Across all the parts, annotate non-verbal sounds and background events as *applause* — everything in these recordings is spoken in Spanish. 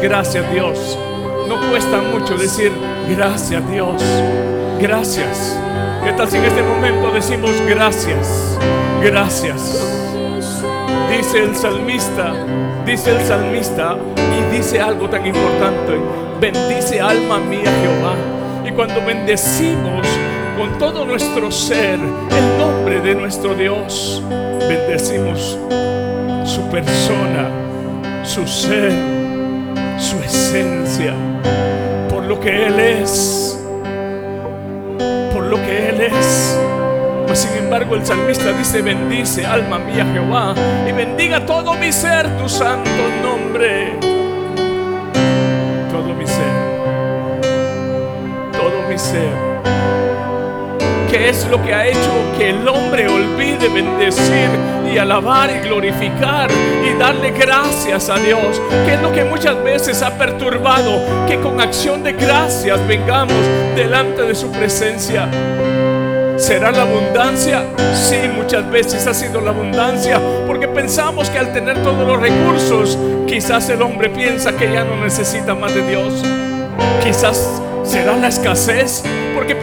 Gracias Dios. No cuesta mucho decir gracias Dios. Gracias. ¿Qué tal si en este momento decimos gracias? Gracias. Dice el salmista, dice el salmista y dice algo tan importante. Bendice alma mía Jehová. Y cuando bendecimos con todo nuestro ser el nombre de nuestro Dios, bendecimos su persona, su ser, su esencia, por lo que Él es, por lo que Él es. Pues sin embargo el salmista dice, bendice alma mía Jehová y bendiga todo mi ser tu santo nombre. Todo mi ser, todo mi ser. ¿Qué es lo que ha hecho que el hombre olvide bendecir y alabar y glorificar y darle gracias a Dios? ¿Qué es lo que muchas veces ha perturbado que con acción de gracias vengamos delante de su presencia? ¿Será la abundancia? Sí, muchas veces ha sido la abundancia, porque pensamos que al tener todos los recursos, quizás el hombre piensa que ya no necesita más de Dios. Quizás será la escasez, porque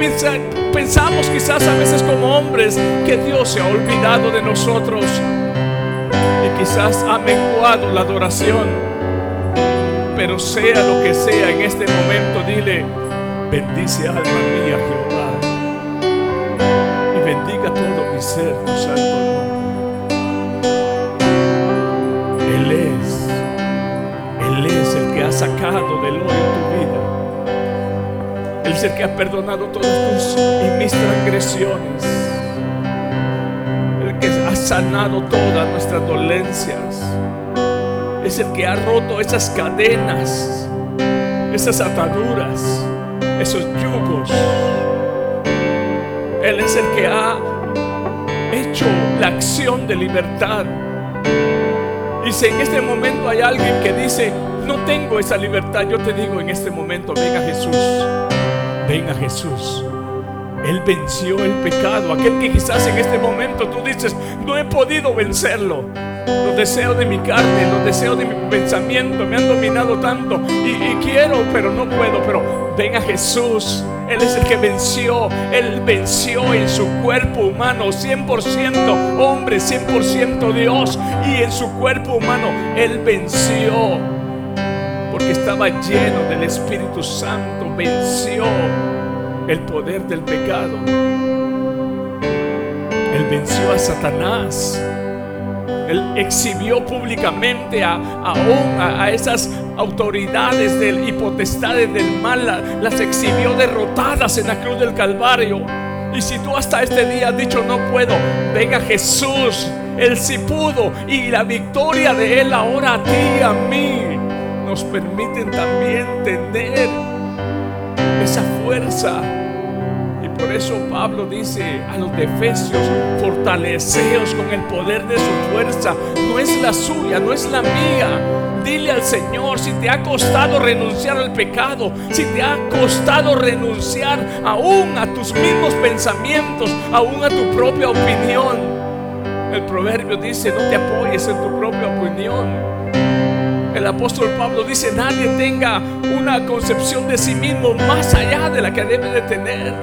pensamos quizás a veces como hombres que Dios se ha olvidado de nosotros y quizás ha menguado la adoración. Pero sea lo que sea en este momento, dile, bendice alma mía Jehová y bendiga todo mi ser tu santo nombre. Él es, Él es el que ha sacado del hoyo tu vida. Es el que ha perdonado todas tus y mis transgresiones. El que ha sanado todas nuestras dolencias. Es el que ha roto esas cadenas, esas ataduras, esos yugos. Él es el que ha hecho la acción de libertad. Y si en este momento hay alguien que dice, no tengo esa libertad, yo te digo en este momento, venga Jesús. Ven a Jesús. Él venció el pecado. Aquel que quizás en este momento tú dices, no he podido vencerlo. Los deseos de mi carne, los deseos de mi pensamiento me han dominado tanto. Y, quiero, pero no puedo. Pero ven a Jesús. Él es el que venció. Él venció en su cuerpo humano, 100% hombre, 100% Dios. Y en su cuerpo humano, Él venció porque estaba lleno del Espíritu Santo, venció el poder del pecado. Él venció a Satanás. Él exhibió públicamente a, a, a, esas autoridades del, y potestades del mal, las exhibió derrotadas en la cruz del Calvario. Y si tú hasta este día has dicho no puedo, venga Jesús, Él sí pudo. Y la victoria de Él ahora a ti a mí nos permiten también tener esa fuerza. Y por eso Pablo dice a los de Efesios, fortaleceos con el poder de su fuerza. No es la suya, no es la mía. Dile al Señor si te ha costado renunciar al pecado, si te ha costado renunciar aún a tus mismos pensamientos, aún a tu propia opinión. El proverbio dice, no te apoyes en tu propia opinión. El apóstol Pablo dice, nadie tenga una concepción de sí mismo más allá de la que debe de tener.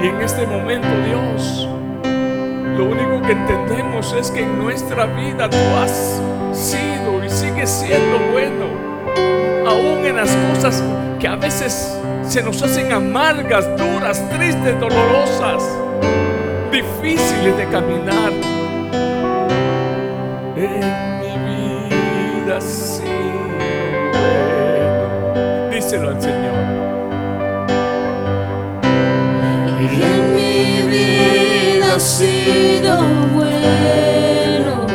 Y en este momento, Dios, lo único que entendemos es que en nuestra vida tú has sido y sigues siendo bueno. Aún en las cosas que a veces se nos hacen amargas, duras, tristes, dolorosas, difíciles de caminar. Mi bueno. Díselo al Señor. Y en mi vida ha sido bueno.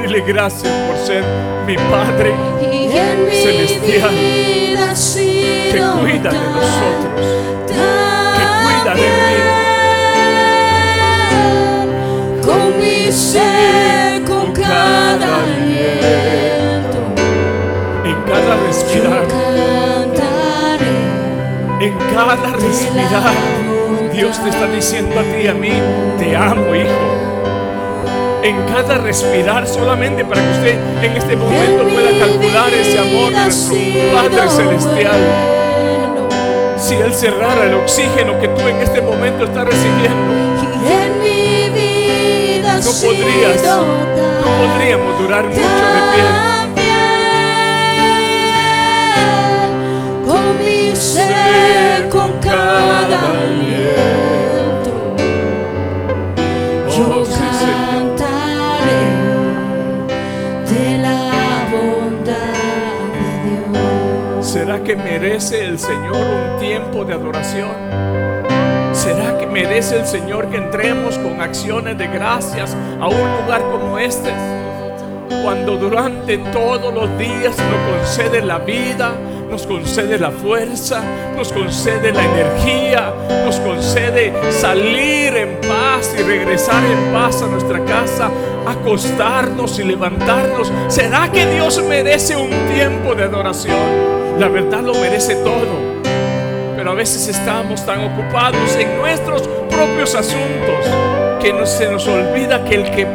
Dile gracias por ser mi Padre Y en mi Celestial, vida ha que cuida de nosotros, que cuida de mí. Con mi ser, con cada aliento, En cada respirar, cantaré. en cada respirar, Dios te está diciendo a ti y a mí, te amo, hijo. en cada respirar solamente para que usted en este momento En pueda calcular ese amor de nuestro Padre Celestial. bueno. Si Él cerrara el oxígeno que tú en este momento estás recibiendo, no podrías, no podríamos durar mucho de pie. con mi ser, con cada aliento. Yo Oh, cantaré de la bondad de Dios. ¿Será que merece el Señor un tiempo de adoración? ¿Será que merece el Señor que entremos con acciones de gracias a un lugar como este? Cuando durante todos los días nos concede la vida, nos concede la fuerza, nos concede la energía, nos concede salir en paz y regresar en paz a nuestra casa, acostarnos y levantarnos. ¿Será que Dios merece un tiempo de adoración? La verdad lo merece todo a veces estamos tan ocupados en nuestros propios asuntos que no, se nos olvida que el que,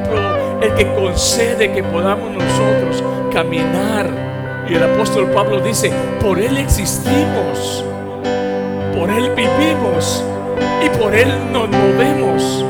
el que concede que podamos nosotros caminar. Y el apóstol Pablo dice, por Él existimos, por Él vivimos y por Él nos movemos.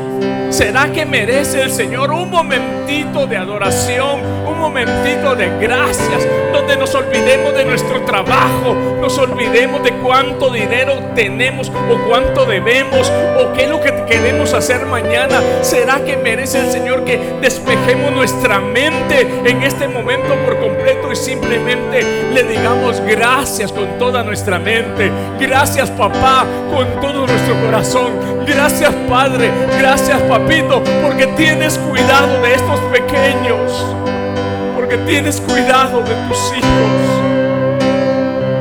¿Será que merece el Señor un momentito de adoración, un momentito de gracias, donde nos olvidemos de nuestro trabajo, nos olvidemos de cuánto dinero tenemos o cuánto debemos o qué es lo que queremos hacer mañana? ¿Será que merece el Señor que despejemos nuestra mente en este momento por completo y simplemente le digamos gracias con toda nuestra mente? Gracias papá con todo nuestro corazón. Gracias Padre, gracias Papito, porque tienes cuidado de estos pequeños, porque tienes cuidado de tus hijos.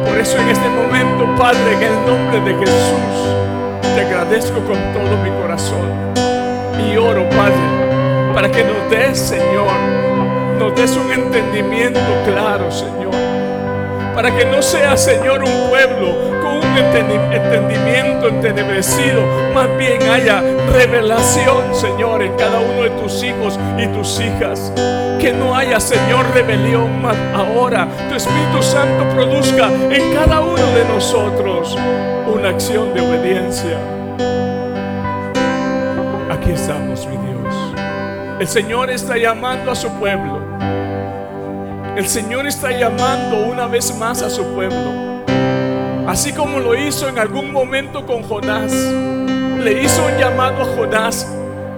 Por eso en este momento, Padre, en el nombre de Jesús, te agradezco con todo mi corazón y oro, Padre, para que nos des, Señor, nos des un entendimiento claro, Señor para que no sea, Señor, un pueblo con un entendi- entendimiento entenebrecido, más bien haya revelación, Señor, en cada uno de tus hijos y tus hijas. Que no haya, Señor, rebelión, mas ahora tu Espíritu Santo produzca en cada uno de nosotros una acción de obediencia. Aquí estamos, mi Dios. El Señor está llamando a su pueblo. El Señor está llamando una vez más a su pueblo. Así como lo hizo en algún momento con Jonás. Le hizo un llamado a Jonás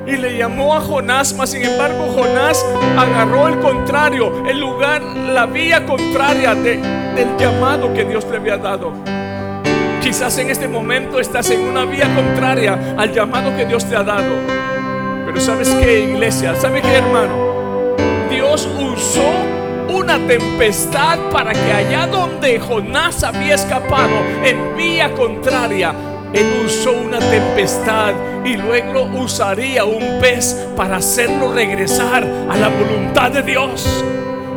y le llamó a Jonás, mas sin embargo Jonás agarró el contrario, el lugar, la vía contraria de- del llamado que Dios le había dado. Quizás en este momento estás en una vía contraria al llamado que Dios te ha dado. Pero sabes qué, iglesia, ¿sabe qué, hermano? Dios usó una tempestad para que allá donde Jonás había escapado en vía contraria, él usó una tempestad y luego usaría un pez para hacerlo regresar a la voluntad de Dios.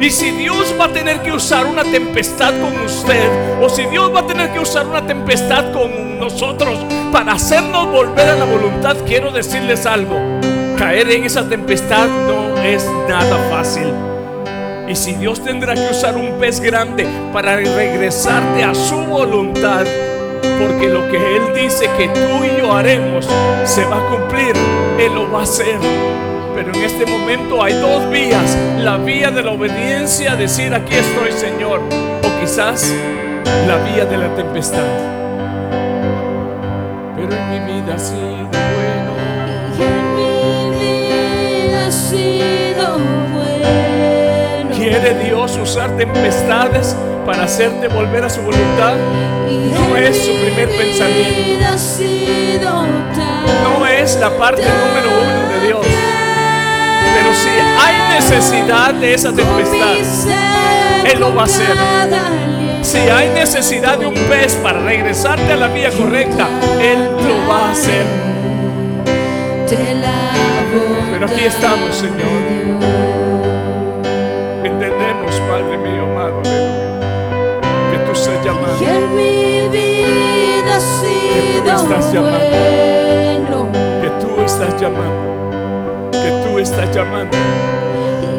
Y si Dios va a tener que usar una tempestad con usted, o si Dios va a tener que usar una tempestad con nosotros para hacernos volver a la voluntad, quiero decirles algo. Caer en esa tempestad no es nada fácil. Y si Dios tendrá que usar un pez grande para regresarte a su voluntad, porque lo que Él dice que tú y yo haremos se va a cumplir, Él lo va a hacer. Pero en este momento hay dos vías. La vía de la obediencia, decir aquí estoy Señor. O quizás la vía de la tempestad. Pero en mi vida ha sido bueno. ¿Quiere Dios usar tempestades para hacerte volver a su voluntad? No es su primer pensamiento. No es la parte número uno de Dios. Pero si hay necesidad de esa tempestad, Él lo va a hacer. si hay necesidad de un pez para regresarte a la vía correcta, Él lo va a hacer. Pero aquí estamos, Señor. Y llamando. en mi vida ha sido estás llamando. bueno. que tú estás llamando, que tú estás llamando.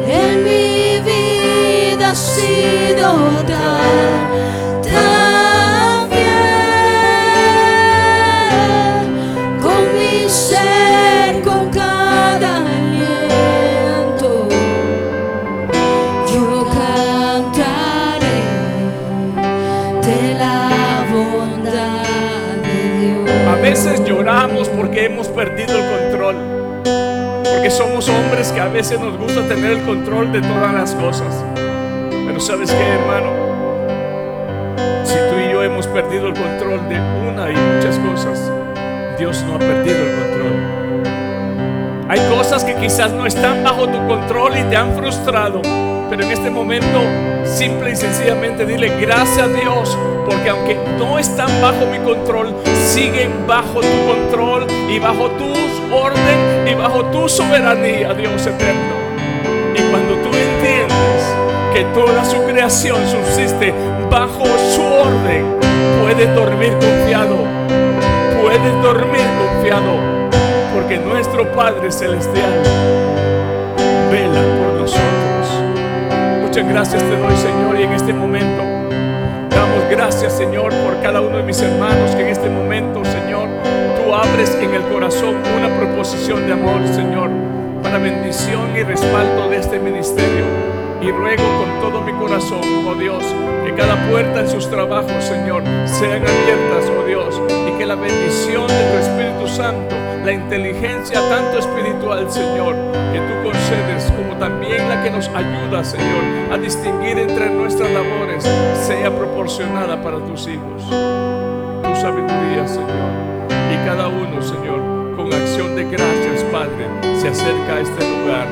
En mi vida ha sido tan porque hemos perdido el control. Porque somos hombres que a veces nos gusta tener el control de todas las cosas. Pero sabes qué, hermano, si tú y yo hemos perdido el control de una y muchas cosas, Dios no ha perdido el control. Hay cosas que quizás no están bajo tu control y te han frustrado. Pero en este momento, simple y sencillamente dile gracias a Dios. Porque aunque no están bajo mi control, siguen bajo tu control y bajo tu orden y bajo tu soberanía, Dios eterno. Y cuando tú entiendes que toda su creación subsiste bajo su orden, puedes dormir confiado. Puedes dormir confiado. Porque nuestro Padre Celestial vela por nosotros. Muchas gracias te doy, Señor, y en este momento damos gracias, Señor, por cada uno de mis hermanos que en este momento, Señor, tú abres en el corazón una proposición de amor, Señor, para bendición y respaldo de este ministerio. Y ruego con todo mi corazón, oh Dios, que cada puerta en sus trabajos, Señor, sean abiertas, oh Dios, y que la bendición de tu Espíritu Santo, la inteligencia tanto espiritual, Señor, que tú concedes, como también la que nos ayuda, Señor, a distinguir entre nuestras labores, sea proporcionada para tus hijos. Tu sabiduría, Señor, y cada uno, Señor, con acción de gracias, Padre, se acerca a este lugar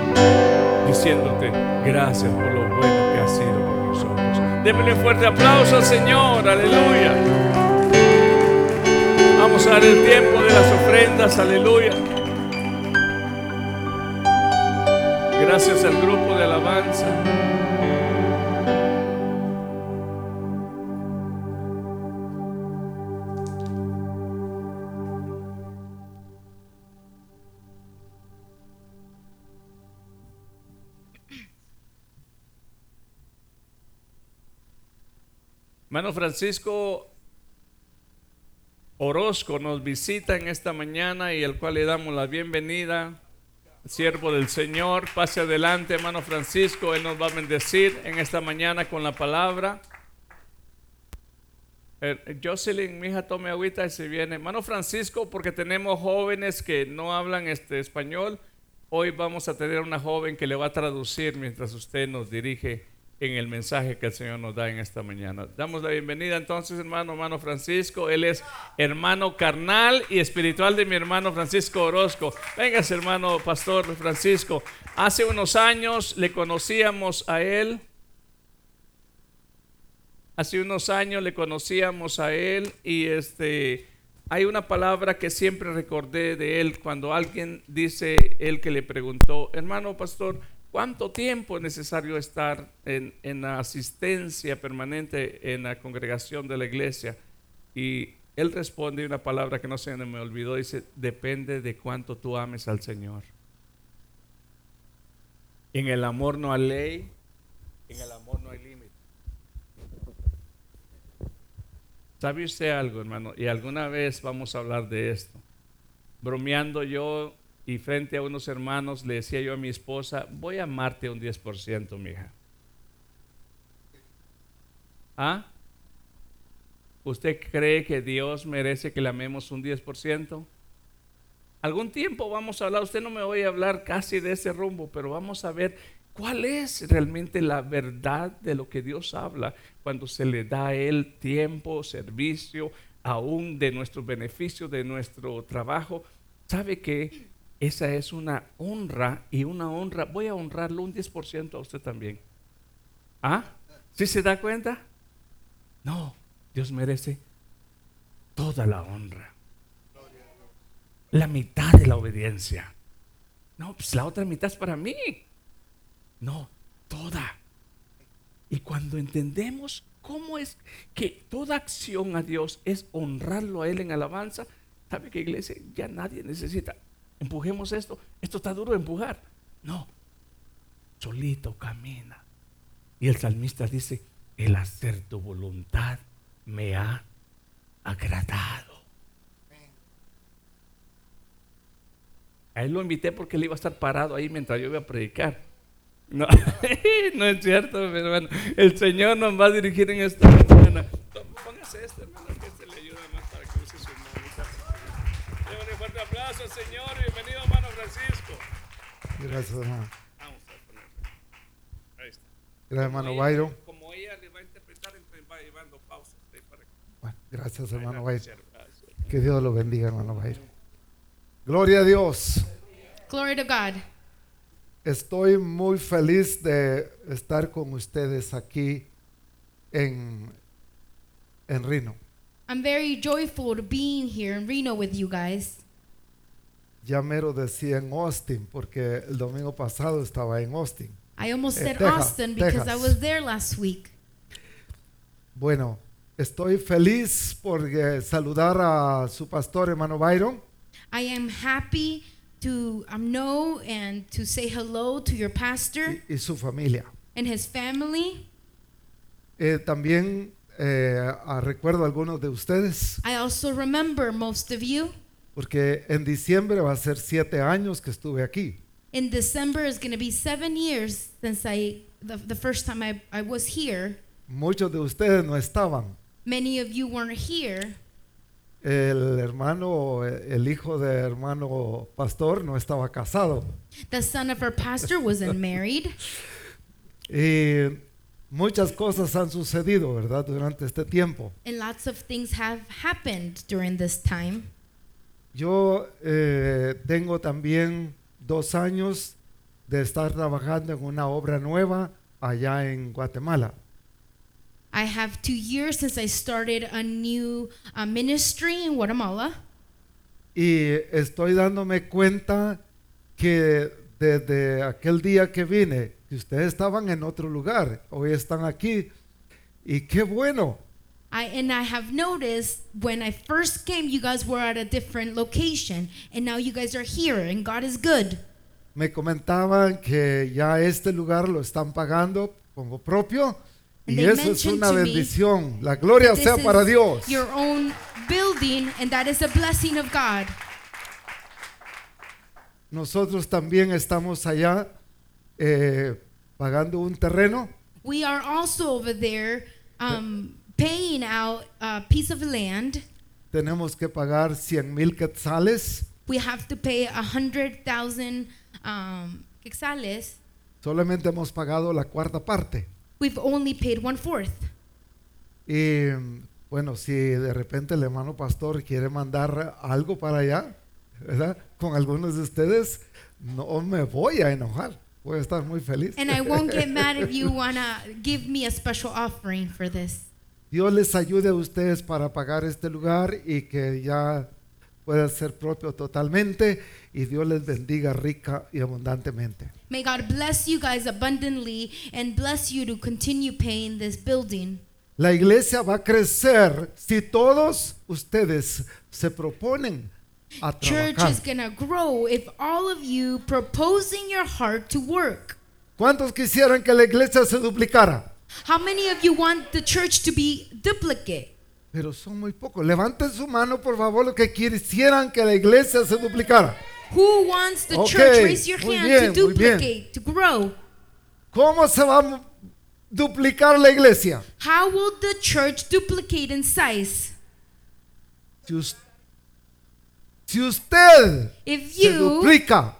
diciéndote gracias por lo bueno que has sido con nosotros. Démosle un fuerte aplauso Señor, aleluya. Vamos a dar el tiempo de las ofrendas, aleluya. Gracias al grupo de alabanza. Hermano Francisco Orozco nos visita en esta mañana y al cual le damos la bienvenida. Siervo del Señor, pase adelante, hermano Francisco. Él nos va a bendecir en esta mañana con la palabra. Eh, Jocelyn, mi hija, tome agüita y se viene. Hermano Francisco, porque tenemos jóvenes que no hablan este español. Hoy vamos a tener una joven que le va a traducir mientras usted nos dirige en el mensaje que el Señor nos da en esta mañana. Damos la bienvenida entonces, hermano, hermano Francisco. Él es hermano carnal y espiritual de mi hermano Francisco Orozco. Véngase, hermano pastor Francisco. Hace unos años le conocíamos a él. Hace unos años le conocíamos a él y este hay una palabra que siempre recordé de él cuando alguien dice él que le preguntó, hermano pastor, ¿Cuánto tiempo es necesario estar en, la asistencia permanente en la congregación de la iglesia? Y él responde una palabra que no se me olvidó, dice, depende de cuánto tú ames al Señor. En el amor no hay ley, en el amor no hay límite. ¿Sabe usted algo, hermano? Y alguna vez vamos a hablar de esto. Bromeando yo y frente a unos hermanos le decía yo a mi esposa, voy a amarte un 10%, mija. ¿Ah? ¿Usted cree que Dios merece que le amemos un 10%? Algún tiempo vamos a hablar, usted no me voy a hablar casi de ese rumbo, pero vamos a ver cuál es realmente la verdad de lo que Dios habla cuando se le da a Él tiempo, servicio, aún de nuestro beneficio, de nuestro trabajo. ¿Sabe que esa es una honra y una honra. Voy a honrarlo un 10% a usted también. ¿Ah? ¿Sí se da cuenta? No, Dios merece toda la honra. La mitad de la obediencia. No, pues la otra mitad es para mí. No, toda. Y cuando entendemos cómo es que toda acción a Dios es honrarlo a Él en alabanza, ¿sabe que iglesia? Ya nadie necesita empujemos esto. Esto está duro de empujar. No, solito camina. Y el salmista dice, el hacer tu voluntad me ha agradado. A él lo invité porque él iba a estar parado ahí mientras yo iba a predicar. No, *laughs* no es cierto, pero bueno, el Señor nos va a dirigir en esta mañana. Póngase este, hermano, Gracias, hermano. Vamos a poner. Ahí está. Gracias, hermano Como ella- Byron. Como ella le va a interpretar, entonces va llevando pausas. ahí para que- Bueno, gracias, hermano Byron. Que Dios lo bendiga, hermano Byron. Gloria a Dios. Glory to God. Estoy muy feliz de estar con ustedes aquí en, en Reno. I'm very joyful to being here in Reno with you guys. Ya mero decía en Austin, porque el domingo pasado estaba en Austin. I almost Eh, said Texas, Austin because I Texas. was there last week. Bueno, estoy feliz por eh, saludar a su pastor, hermano Byron. I am happy to um, know and to say hello to your pastor y, y su familia. and his family. Eh, también eh, recuerdo algunos de ustedes, I also remember most of you. Porque en diciembre va a ser siete años que estuve aquí. In December is going to be seven years since I the, the first time I, I was here. Muchos de ustedes no estaban. Many of you weren't here. El hermano, el hijo de hermano pastor no estaba casado. The son of our pastor wasn't *laughs* married. Y muchas cosas han sucedido, ¿verdad? Durante este tiempo. And lots of things have happened during this time. Yo eh, tengo también dos años de estar trabajando en una obra nueva allá en Guatemala. I have two years since I started a new uh, ministry in Guatemala. Y estoy dándome cuenta que desde aquel día que vine, que ustedes estaban en otro lugar, hoy están aquí. Y qué bueno, I and I have noticed when I first came, you guys were at a different location, and now you guys are here, and God is good. me comentaban que ya este lugar lo están pagando como propio. And Y eso es una bendición. La gloria sea para Dios. Your own building, and that is a blessing of God. Nosotros también estamos allá eh, pagando un terreno. We are also over there um, paying out a piece of land. Tenemos que pagar 100 mil quetzales. We have to pay a hundred thousand um, quetzales. Solamente hemos pagado la cuarta parte. We've only paid one fourth. Y bueno, si de repente el hermano pastor quiere mandar algo para allá, ¿verdad? Con algunos de ustedes, no me voy a enojar. Voy a estar muy feliz. And I won't get mad if *laughs* you wanna give me a special offering for this. Dios les ayude a ustedes para pagar este lugar y que ya pueda ser propio totalmente y Dios les bendiga rica y abundantemente. May God bless you guys abundantly and bless you to continue paying this building. La iglesia va a crecer si todos ustedes se proponen a Church trabajar. is gonna grow if all of you propose in your heart to work. ¿Cuántos quisieran que la iglesia se duplicara? How many of you want the church to be duplicate? Pero son muy pocos. Levanten su mano, por favor, los que quisieran que la iglesia se duplicara. Who wants the Ok, church? Raise your hand bien, to duplicate, to grow. ¿Cómo se va a duplicar la iglesia? How will the church duplicate in size? Si, us- si usted If se you duplica,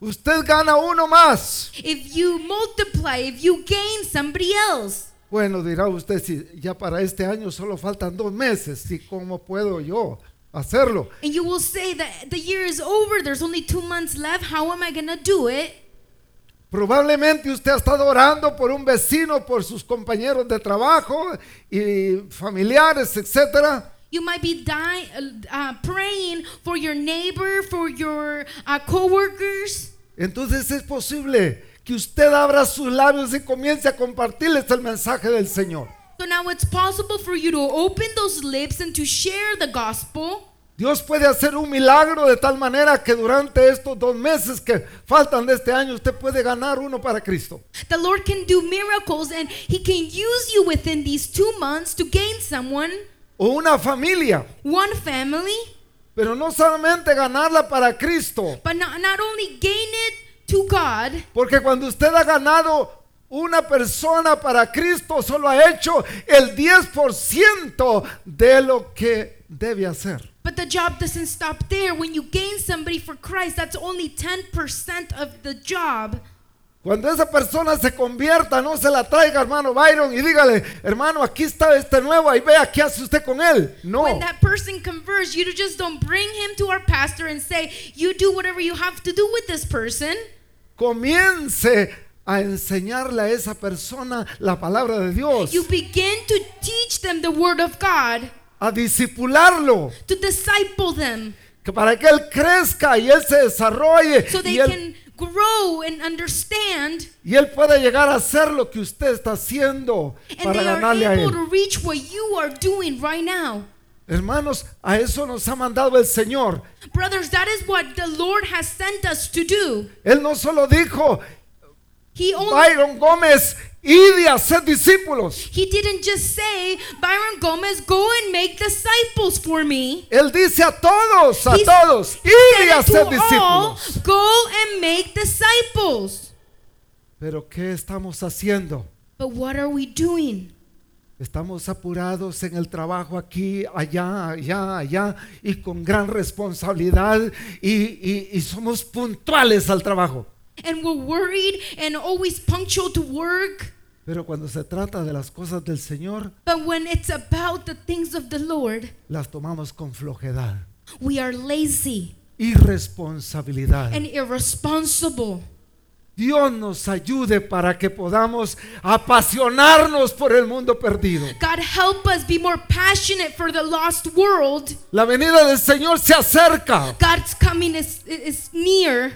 usted gana uno más. if you multiply, if you gain somebody else. Bueno, dirá usted, si ya para este año solo faltan dos meses, ¿y cómo puedo yo hacerlo? And you will say that the year is over, there's only two months left. How am I gonna do it? Probablemente usted ha estado orando por un vecino, por sus compañeros de trabajo y familiares, etcétera. You might be dying, uh, praying for your neighbor, for your uh, coworkers. Entonces es posible que usted abra sus labios y comience a compartirles el mensaje del Señor. So now it's possible for you to open those lips and to share the gospel. Dios puede hacer un milagro de tal manera que durante estos dos meses que faltan de este año usted puede ganar uno para Cristo. The Lord can do miracles and He can use you within these two months to gain someone, O una familia. one family, Pero no solamente ganarla para Cristo. but not, not only gain it to God, Porque cuando usted ha ganado una persona para Cristo, solo ha hecho el 10% de lo que debe hacer. but the job doesn't stop there. When you gain somebody for Christ, that's only 10% of the job. Cuando esa persona se convierta, no se la traiga, hermano Byron, y dígale, hermano, aquí está este nuevo, ahí vea qué hace usted con él. No, When that person converts, you just don't bring him to our pastor and say, You do whatever you have to do with this person. comience a enseñarle a esa persona la palabra de Dios, You begin to teach them the word of God, a disipularlo, to disciple them, que para que él crezca y él se desarrolle so they y él, can grow and understand, y él pueda llegar a hacer lo que usted está haciendo para ganarle a él. to reach what you are doing right now. Hermanos, a eso nos ha mandado el Señor. Brothers, that is what the Lord has sent us to do. Él no solo dijo, Byron Gómez, y hacer discípulos. He didn't just say, Byron Gomez, go and make disciples for me. Él dice a todos, a He todos, y hacer to all, discípulos. go and make disciples. Pero ¿qué estamos haciendo? But what are we doing? Estamos apurados en el trabajo aquí, allá, allá, allá, y con gran responsabilidad, y, y- y somos puntuales al trabajo. And we're worried and always punctual to work. Pero cuando se trata de las cosas del Señor, But when it's about the things of the Lord, las tomamos con flojedad, we are lazy irresponsabilidad. and irresponsible. Dios nos ayude para que podamos apasionarnos por el mundo perdido. God, help us be more passionate for the lost world. La venida del Señor se acerca God's coming is, is near.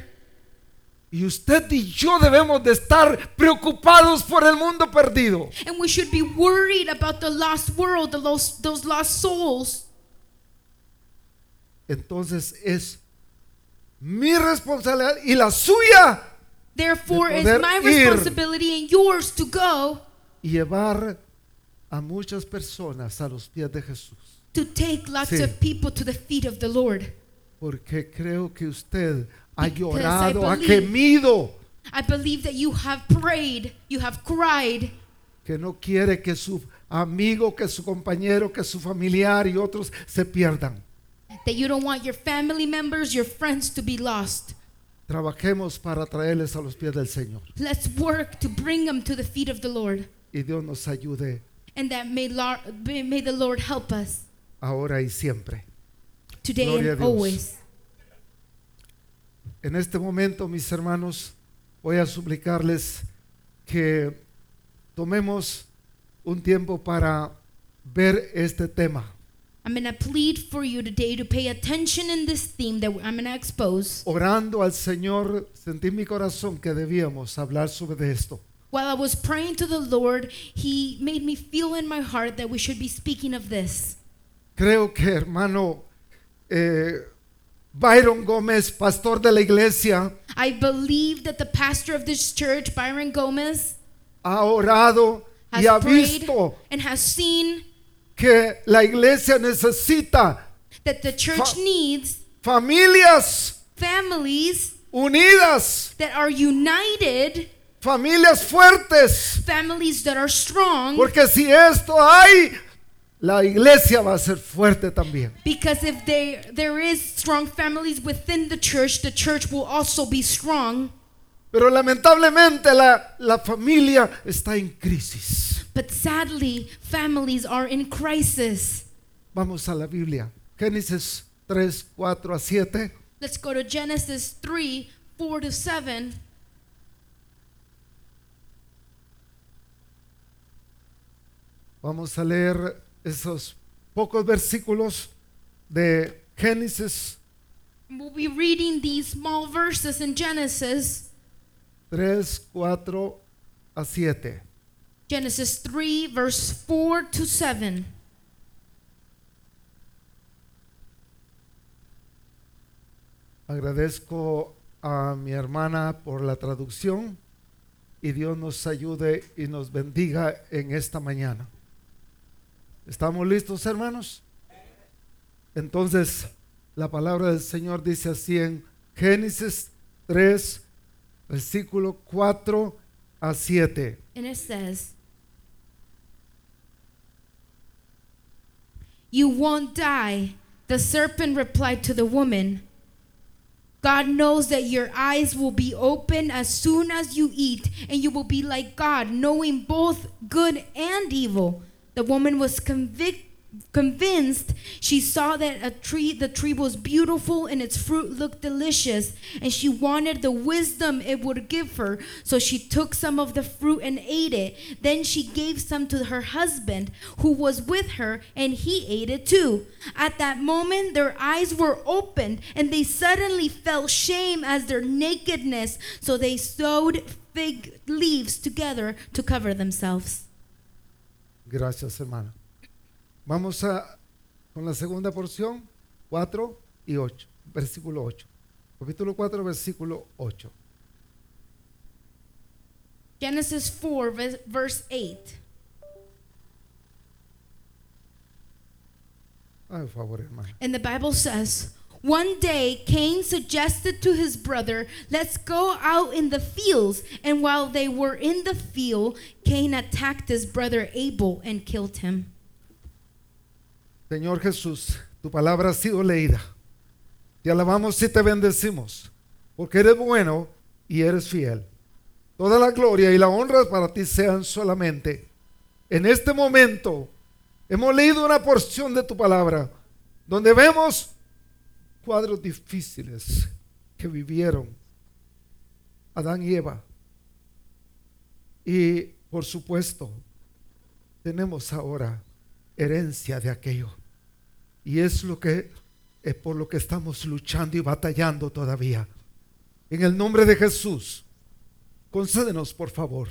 Y usted y yo debemos de estar preocupados por el mundo perdido. And we should be worried about the lost world, the lost, those lost souls. Entonces es mi responsabilidad y la suya Therefore, De it's poder my ir. responsibility and yours to go y llevar a muchas personas a los pies de Jesús. to take lots Sí. of people to the feet of the Lord. Porque creo que usted ha llorado, ha believe- gemido, I believe that you have prayed, you have cried, que no quiere que su amigo, que su compañero, que su familiar y otros se pierdan. that you don't want your family members, your friends to be lost. Trabajemos para traerles a los pies del Señor. Let's work to bring them to the feet of the Lord. Y Dios nos ayude And that may, the Lord help us ahora y siempre. today Gloria and Dios. always. En este momento, mis hermanos, voy a suplicarles que tomemos un tiempo para ver este tema. I'm going to plead for you today to pay attention in this theme that I'm going to expose. Orando al Señor, sentí en mi corazón que debíamos hablar sobre esto. While I was praying to the Lord, He made me feel in my heart that we should be speaking of this. Creo que hermano eh, Byron Gómez, pastor de la iglesia, I believe that the pastor of this church, Byron Gomez, ha orado y has ha prayed visto and has seen que la iglesia necesita that the church Fa- needs familias families unidas, that are united, familias fuertes, families that are strong. porque si esto hay, la iglesia va a ser fuerte también. Because if there there is strong families within the church, the church will also be strong. Pero lamentablemente la, la familia está en crisis. But sadly, families are in crisis. Vamos a la Biblia. Génesis 3, 4 a 7. Let's go to Genesis 3 4 to 7. Vamos a leer esos pocos versículos de Génesis We'll be reading these small verses in Genesis, 3, 4 a 7. Genesis 3, verse 4 to 7. Agradezco a mi hermana por la traducción y Dios nos ayude y nos bendiga en esta mañana. ¿Estamos listos, hermanos? Entonces, la palabra del Señor dice así en Génesis 3, versículo 4 a 7. And it says, You won't die. The serpent replied to the woman, God knows that your eyes will be open as soon as you eat, and you will be like God, knowing both good and evil. The woman was convic- convinced. She saw that a tree, the tree was beautiful and its fruit looked delicious, and she wanted the wisdom it would give her. So she took some of the fruit and ate it. Then she gave some to her husband who was with her, and he ate it too. At that moment, their eyes were opened, and they suddenly felt shame as their nakedness. So they sewed fig leaves together to cover themselves. Gracias, hermana. Vamos a con la segunda porción, 4 y 8, versículo 8. Capítulo 4, versículo 8. Genesis 4, vers- verse 8. Ay, favor, hermana. And the Bible says, One day Cain suggested to his brother, Let's go out in the fields. And while they were in the field, Cain attacked his brother Abel and killed him. Señor Jesús, tu palabra ha sido leída. Te alabamos y te bendecimos, porque eres bueno y eres fiel. Toda la gloria y la honra para ti sean solamente. En este momento hemos leído una porción de tu palabra, donde vemos cuadros difíciles que vivieron Adán y Eva. Y por supuesto, tenemos ahora herencia de aquello. Y es lo que es por lo que estamos luchando y batallando todavía. En el nombre de Jesús, concédenos por favor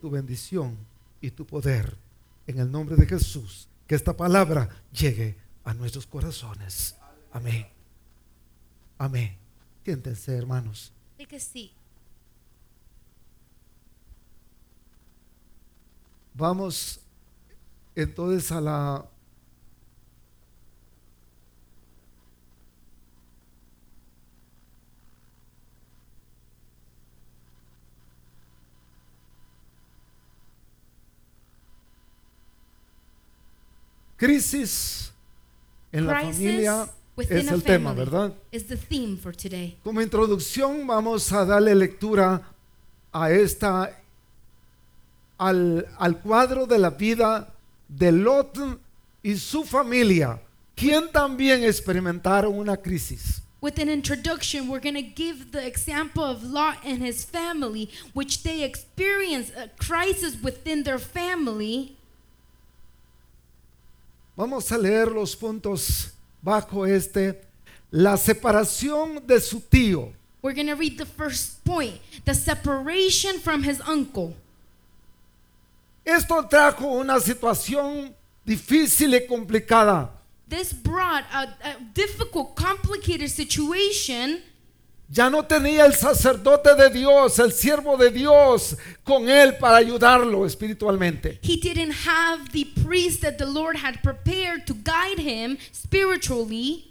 tu bendición y tu poder. En el nombre de Jesús, que esta palabra llegue a nuestros corazones. Amén. Amén. Siéntense, hermanos. Take a seat. Vamos entonces a la crisis en la Crisis familia within es a el tema, ¿verdad? is the theme for today. Como introducción vamos a darle lectura a esta al, al cuadro de la vida de Lot y su familia, quien también experimentaron una crisis. With an introduction, we're going to give the example of Lot and his family, which they experienced a crisis within their family. Vamos a leer los puntos bajo este. La separación de su tío. We're going to read the first point the separation from his uncle. Esto trajo una situación difícil y complicada. This brought a, a difficult, complicated situation. Ya no tenía el sacerdote de Dios, el siervo de Dios, con él para ayudarlo espiritualmente. He didn't have the priest that the Lord had prepared to guide him spiritually.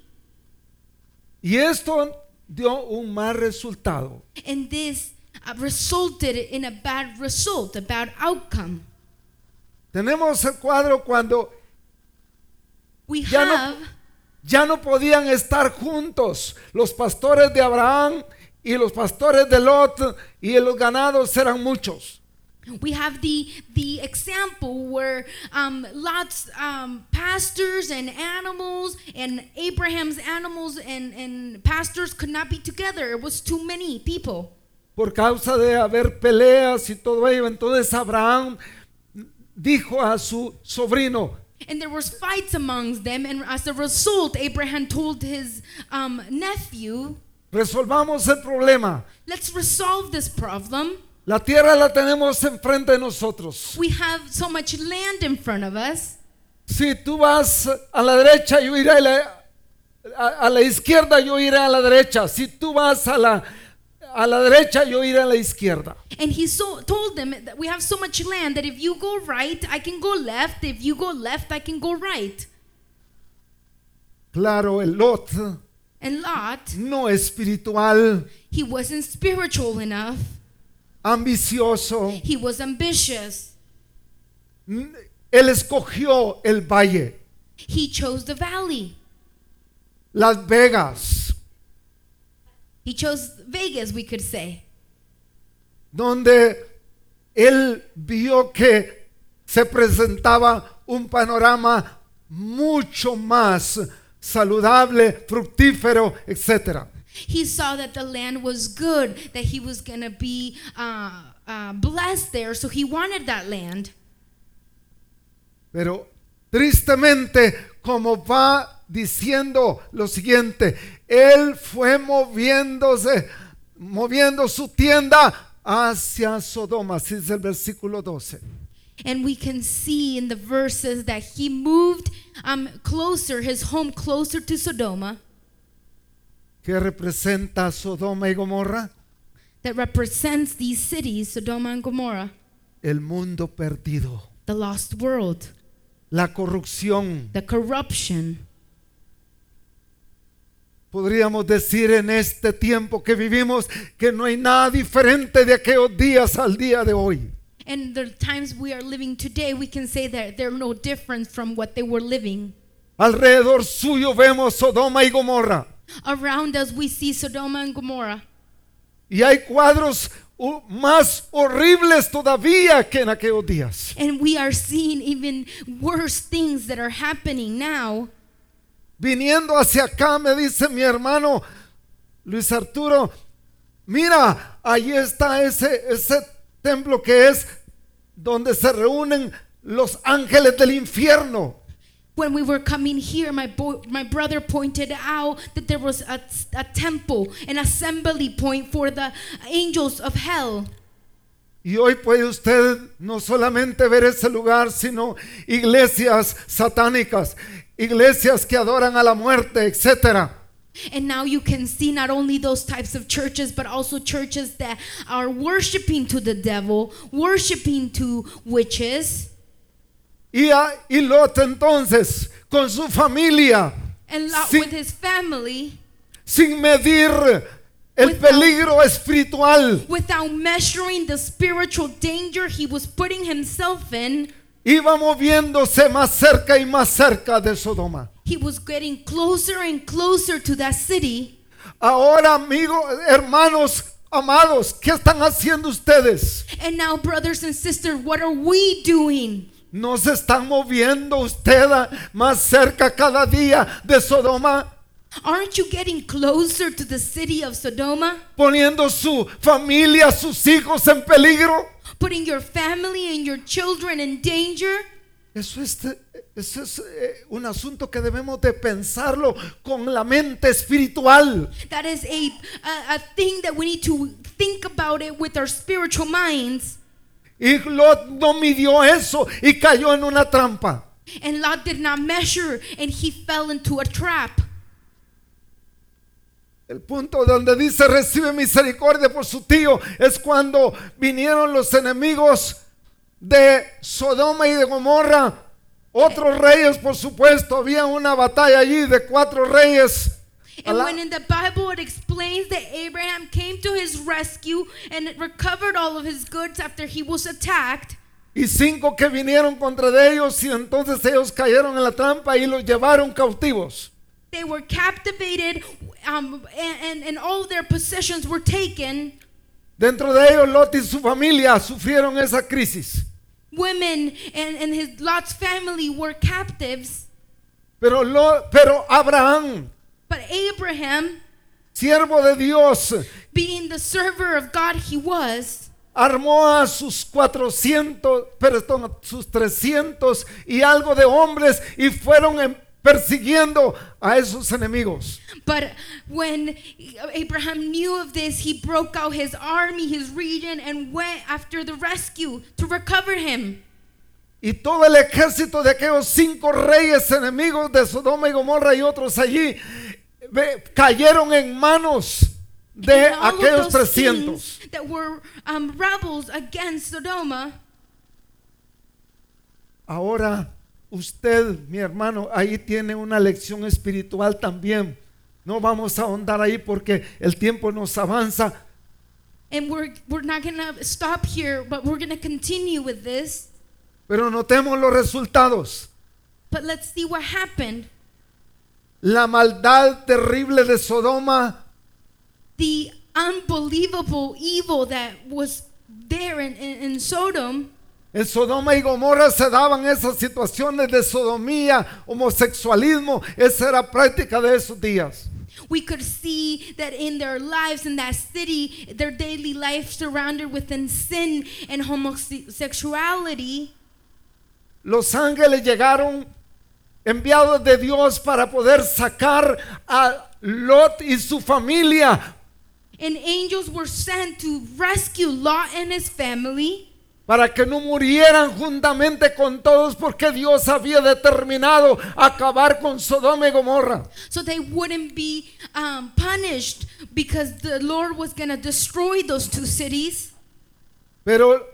Y esto dio un mal resultado. And this uh, resulted in a bad result, a bad outcome. Tenemos el cuadro cuando We Ya no- have ya no podían estar juntos los pastores de Abraham y los pastores de Lot y los ganados eran muchos. we have the the example where um, Lot's um, pastors and animals and Abraham's animals and, and pastors could not be together. It was too many people. Por causa de haber peleas y todo ello, entonces Abraham dijo a su sobrino, And there was fights amongst them, and as a result, Abraham told his um, nephew, resolvamos el problema. "Let's resolve this problem. La tierra la tenemos enfrente de nosotros. We have so much land in front of us. Si tú vas a la derecha, yo iré a la, a, a la izquierda, yo iré a la derecha. Si tú vas a la, a la derecha, yo iré a la izquierda. And he so, told them that we have so much land that if you go right, I can go left. If you go left, I can go right. Claro, el Lot And Lot, no espiritual, he wasn't spiritual enough. ambicioso. He was ambitious. Él escogió el valle, He chose the valley. Las Vegas, He chose Vegas, we could say, donde él vio que se presentaba un panorama mucho más saludable, fructífero, etc. He saw that the land was good, that he was going to be uh, uh, blessed there, so he wanted that land. Pero tristemente, como va diciendo lo siguiente, él fue moviéndose, moviendo su tienda hacia Sodoma, así es el versículo 12. And we can see in the verses that he moved um, closer, his home closer to Sodoma, que representa Sodoma y Gomorra? that represents these cities, Sodoma and Gomorrah, El mundo perdido, the lost world, la corrupción. the corruption. Podríamos decir en este tiempo que vivimos que no hay nada diferente de aquellos días al día de hoy. And the times we are living today, we can say that they're no different from what they were living. Alrededor suyo vemos Sodoma y Gomorra. Around us, we see Sodoma and Gomorrah. Y hay cuadros uh, más horribles todavía que en aquellos días. And we are seeing even worse things that are happening now. Viniendo hacia acá me dice mi hermano Luis Arturo, mira, ahí está ese, ese templo que es donde se reúnen los ángeles del infierno. When we were coming here, my, my brother pointed out that there was a, a temple, an assembly point for the angels of hell. Y hoy puede usted no solamente ver ese lugar, sino iglesias satánicas, iglesias que adoran a la muerte, etcétera. And now you can see not only those types of churches, but also churches that are worshiping to the devil, worshiping to witches. Y, a- y Lot entonces, con su familia, And Lot Sí. with his family, sin medir el Without- peligro espiritual, without measuring the spiritual danger he was putting himself in, iba moviéndose más cerca y más cerca de Sodoma. he was getting closer and closer to that city. Ahora, amigos, hermanos, amados, ¿qué están haciendo ustedes? And now, brothers and sisters, what are we doing? ¿No se están moviendo usted más cerca cada día de Sodoma? Aren't you getting closer to the city of Sodoma? Poniendo su familia, sus hijos en peligro. Putting your family and your children in danger? Eso es, eso es eh, un asunto que debemos de pensarlo con la mente espiritual. That is a, a, a thing that we need to think about it with our spiritual minds. Y Lot no midió eso y cayó en una trampa. And Lot did not measure and he fell into a trap. El punto donde dice recibe misericordia por su tío es cuando vinieron los enemigos de Sodoma y de Gomorra. Otros reyes, por supuesto, había una batalla allí de cuatro reyes. And when in the Bible it explains that Abraham came to his rescue and recovered all of his goods after he was attacked, y cinco que vinieron contra de ellos y entonces ellos cayeron en la trampa y los llevaron cautivos. They were captivated um, and, and, all their possessions were taken. Dentro de ellos Lot y su familia sufrieron esa crisis. Women and, and his Lot's family were captives. Pero, Lo- pero Abraham, But Abraham, siervo de Dios, being the server of God he was, armó a sus 400, perdón, sus 300 y algo de hombres y fueron em- persiguiendo a esos enemigos. But when Abraham knew of this, he broke out his army, his region, and went after the rescue to recover him. Y todo el ejército de aquellos cinco reyes enemigos de Sodoma y Gomorra y otros allí cayeron en manos de And aquellos those 300. kings that were um, rebels against Sodoma. Ahora usted, mi hermano, ahí tiene una lección espiritual también. No vamos a ahondar ahí porque el tiempo nos avanza. And we're, we're not going to stop here, but we're going to continue with this. Pero notemos los resultados. But let's see what happened. La maldad terrible de Sodoma The unbelievable evil that was there in, in, in Sodom. En Sodoma y Gomorra se daban esas situaciones de sodomía, homosexualismo. Esa era práctica de esos días. We could see that in their lives, in that city, their daily life surrounded within sin and homosexuality. Los ángeles llegaron enviados de Dios para poder sacar a Lot y su familia, And angels were sent to rescue Lot and his family para que no murieran juntamente con todos, porque Dios había determinado acabar con Sodoma y Gomorra. so they wouldn't be um, punished because the Lord was going to destroy those two cities. Pero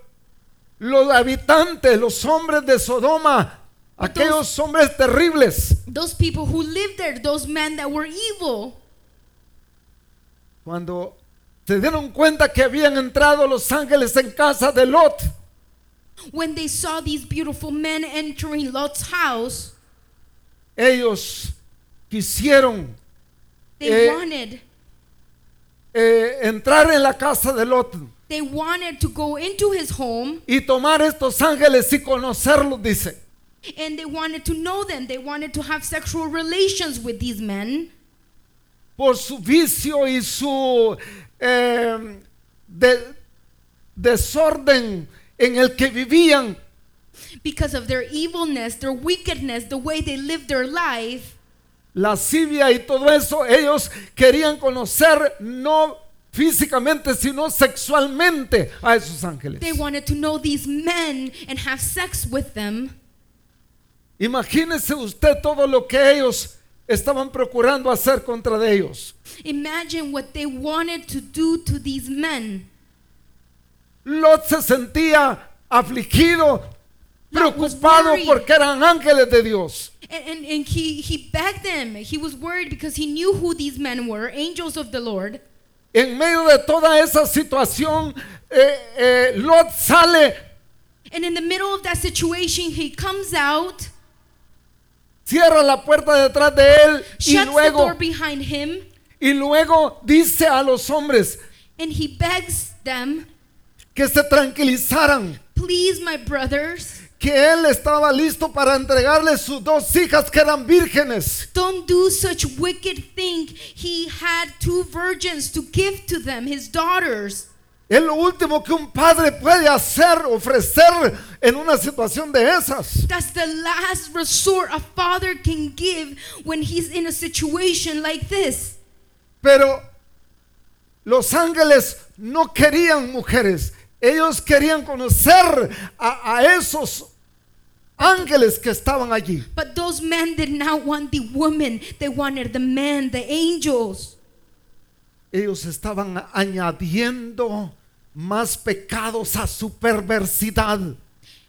los habitantes, los hombres de Sodoma, But aquellos hombres terribles, Those people who lived there, those men that were evil, cuando se dieron cuenta que habían entrado los ángeles en casa de Lot, when they saw these beautiful men entering Lot's house, ellos quisieron they Eh, wanted eh, entrar en la casa de Lot they wanted to go into his home y tomar estos ángeles y conocerlos, dice. and they wanted to know them. They wanted to have sexual relations with these men Por su vicio y su eh, de- desorden en el que vivían, because of their evilness, their wickedness, the way they lived their life. lascivia y todo eso, ellos querían conocer no físicamente, sino sexualmente a esos ángeles. They wanted to know these men and have sex with them. Imagínese usted todo lo que ellos estaban procurando hacer contra de ellos. Imagine what they wanted to do to these men. Lot se sentía afligido, preocupado porque eran ángeles de Dios. And, and, and he, he begged them. He was worried because he knew who these men were, angels of the Lord. En medio de toda esa situación, eh, eh, Lot sale, And in the middle of that situation, he comes out, cierra la puerta detrás de él y luego, door behind him, y luego dice a los hombres and he begs them, que se tranquilizaran, Please, my brothers, que él estaba listo para entregarle sus dos hijas que eran vírgenes. don't do such wicked thing. He had two virgins to give to them, his daughters. Es lo último que un padre puede hacer, ofrecer en una situación de esas. That's the last resort a father can give when he's in a situation like this. Pero los ángeles no querían mujeres. Ellos querían conocer a, a esos ángeles que estaban allí. But those men did not want the woman, they wanted the men, the angels. Ellos estaban añadiendo más pecados a su perversidad.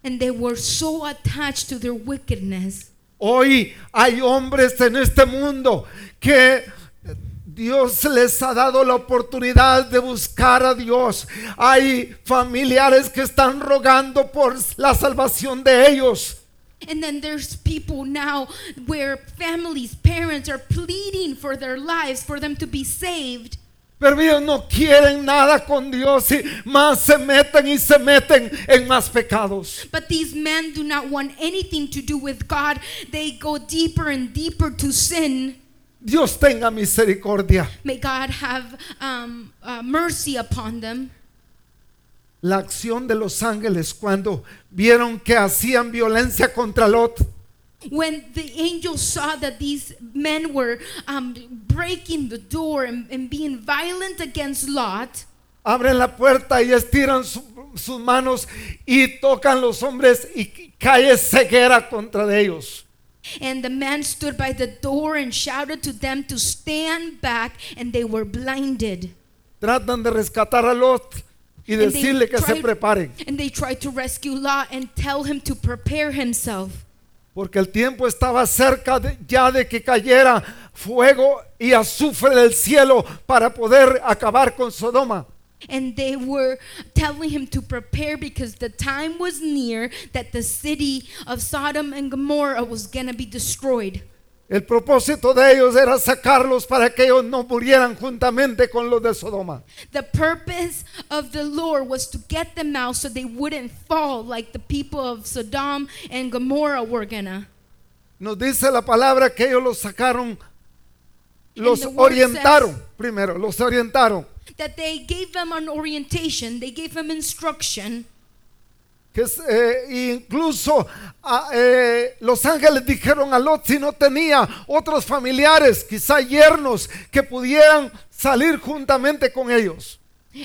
And they were so attached to their wickedness. Hoy hay hombres en este mundo que Dios les ha dado la oportunidad de buscar a Dios. Hay familiares que están rogando por la salvación de ellos. And then there's people now where families, parents are pleading for their lives, for them to be saved. Pero ellos no quieren nada con Dios y más se meten y se meten en más pecados. But these men do not want anything to do with God. They go deeper and deeper to sin. Dios tenga misericordia. May God have um, uh, mercy upon them. La acción de los ángeles cuando vieron que hacían violencia contra Lot. When the angels saw that these men were um, breaking the door and, and being violent against Lot, abren la puerta y estiran su- sus manos y tocan los hombres y cae ceguera contra ellos. And the man stood by the door and shouted to them to stand back, and they were blinded. Tratan de rescatar a Lot y And they decirle que se tried- preparen. And they tried to rescue Lot and tell him to prepare himself. Porque el tiempo estaba cerca de- ya de que cayera fuego y azufre del cielo para poder acabar con Sodoma. And they were telling him to prepare because the time was near that the city of Sodom and Gomorrah was going to be destroyed. El propósito de ellos era sacarlos para que ellos no murieran juntamente con los de Sodoma. The purpose of the Lord was to get them out so they wouldn't fall like the people of Sodom and Gomorrah were gonna. Nos dice la palabra que ellos los sacaron, los orientaron, says- primero, los orientaron. That they gave them an orientation, they gave them instruction. Que eh, incluso ah, eh, los ángeles dijeron a Lot si no tenía otros familiares, quizá yernos, que pudieran salir juntamente con ellos.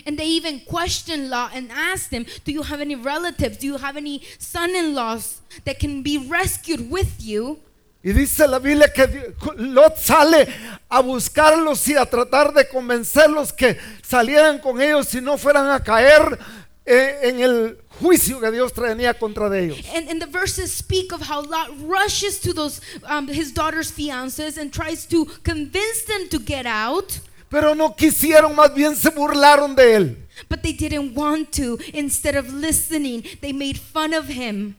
And they even questioned Lot and asked him, Do you have any relatives? Do you have any son in laws that can be rescued with you? Y dice la Biblia que Lot sale a buscarlos y a tratar de convencerlos que salieran con ellos si no fueran a caer eh, en el juicio que Dios tenía contra de ellos. And, and the verses speak of how Lot rushes to those um, his daughter's fiancés and tries to convince them to get out, Pero no quisieron, más bien se burlaron de él. but they didn't want to. Instead of listening, they made fun of him.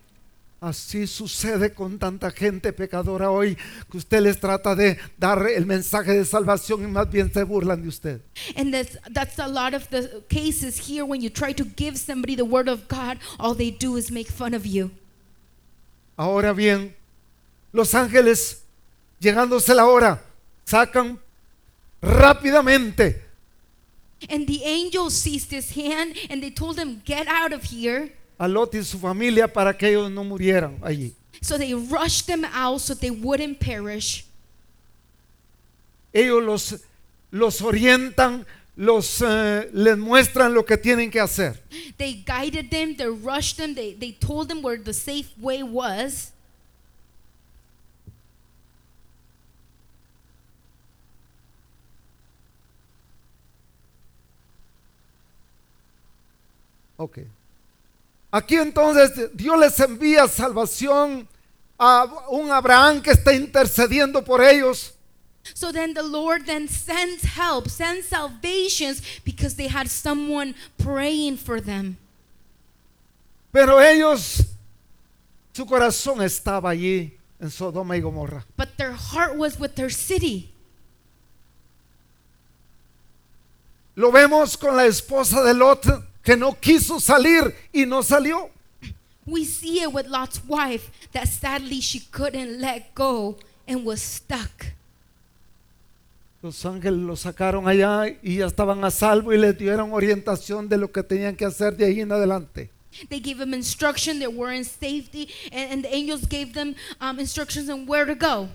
Así sucede con tanta gente pecadora hoy que usted les trata de dar el mensaje de salvación y más bien se burlan de usted. And that's that's a lot of the cases here when you try to give somebody the word of God, all they do is make fun of you. Ahora bien, los ángeles, llegándose la hora, sacan rápidamente And the angel seized his hand and they told him, Get out of here. A Lot y su familia para que ellos no murieran allí. So they rushed them out so they wouldn't perish. Ellos los, los orientan, los, eh, les muestran lo que tienen que hacer. They guided them, they rushed them, they, they told them where the safe way was. Ok. Aquí entonces Dios les envía salvación a un Abraham que está intercediendo por ellos. So then the Lord then sends help, sends salvations because they had someone praying for them. Pero ellos, su corazón estaba allí en Sodoma y Gomorra. But their heart was with their city. Lo vemos con la esposa de Lot que no quiso salir y no salió. We see it with Lot's wife that sadly she couldn't let go and was stuck. Los ángeles los sacaron allá y ya estaban a salvo y les dieron orientación de lo que tenían que hacer de ahí en adelante. They gave them instruction, they were in safety, and, and the angels gave them um, instructions on where to go.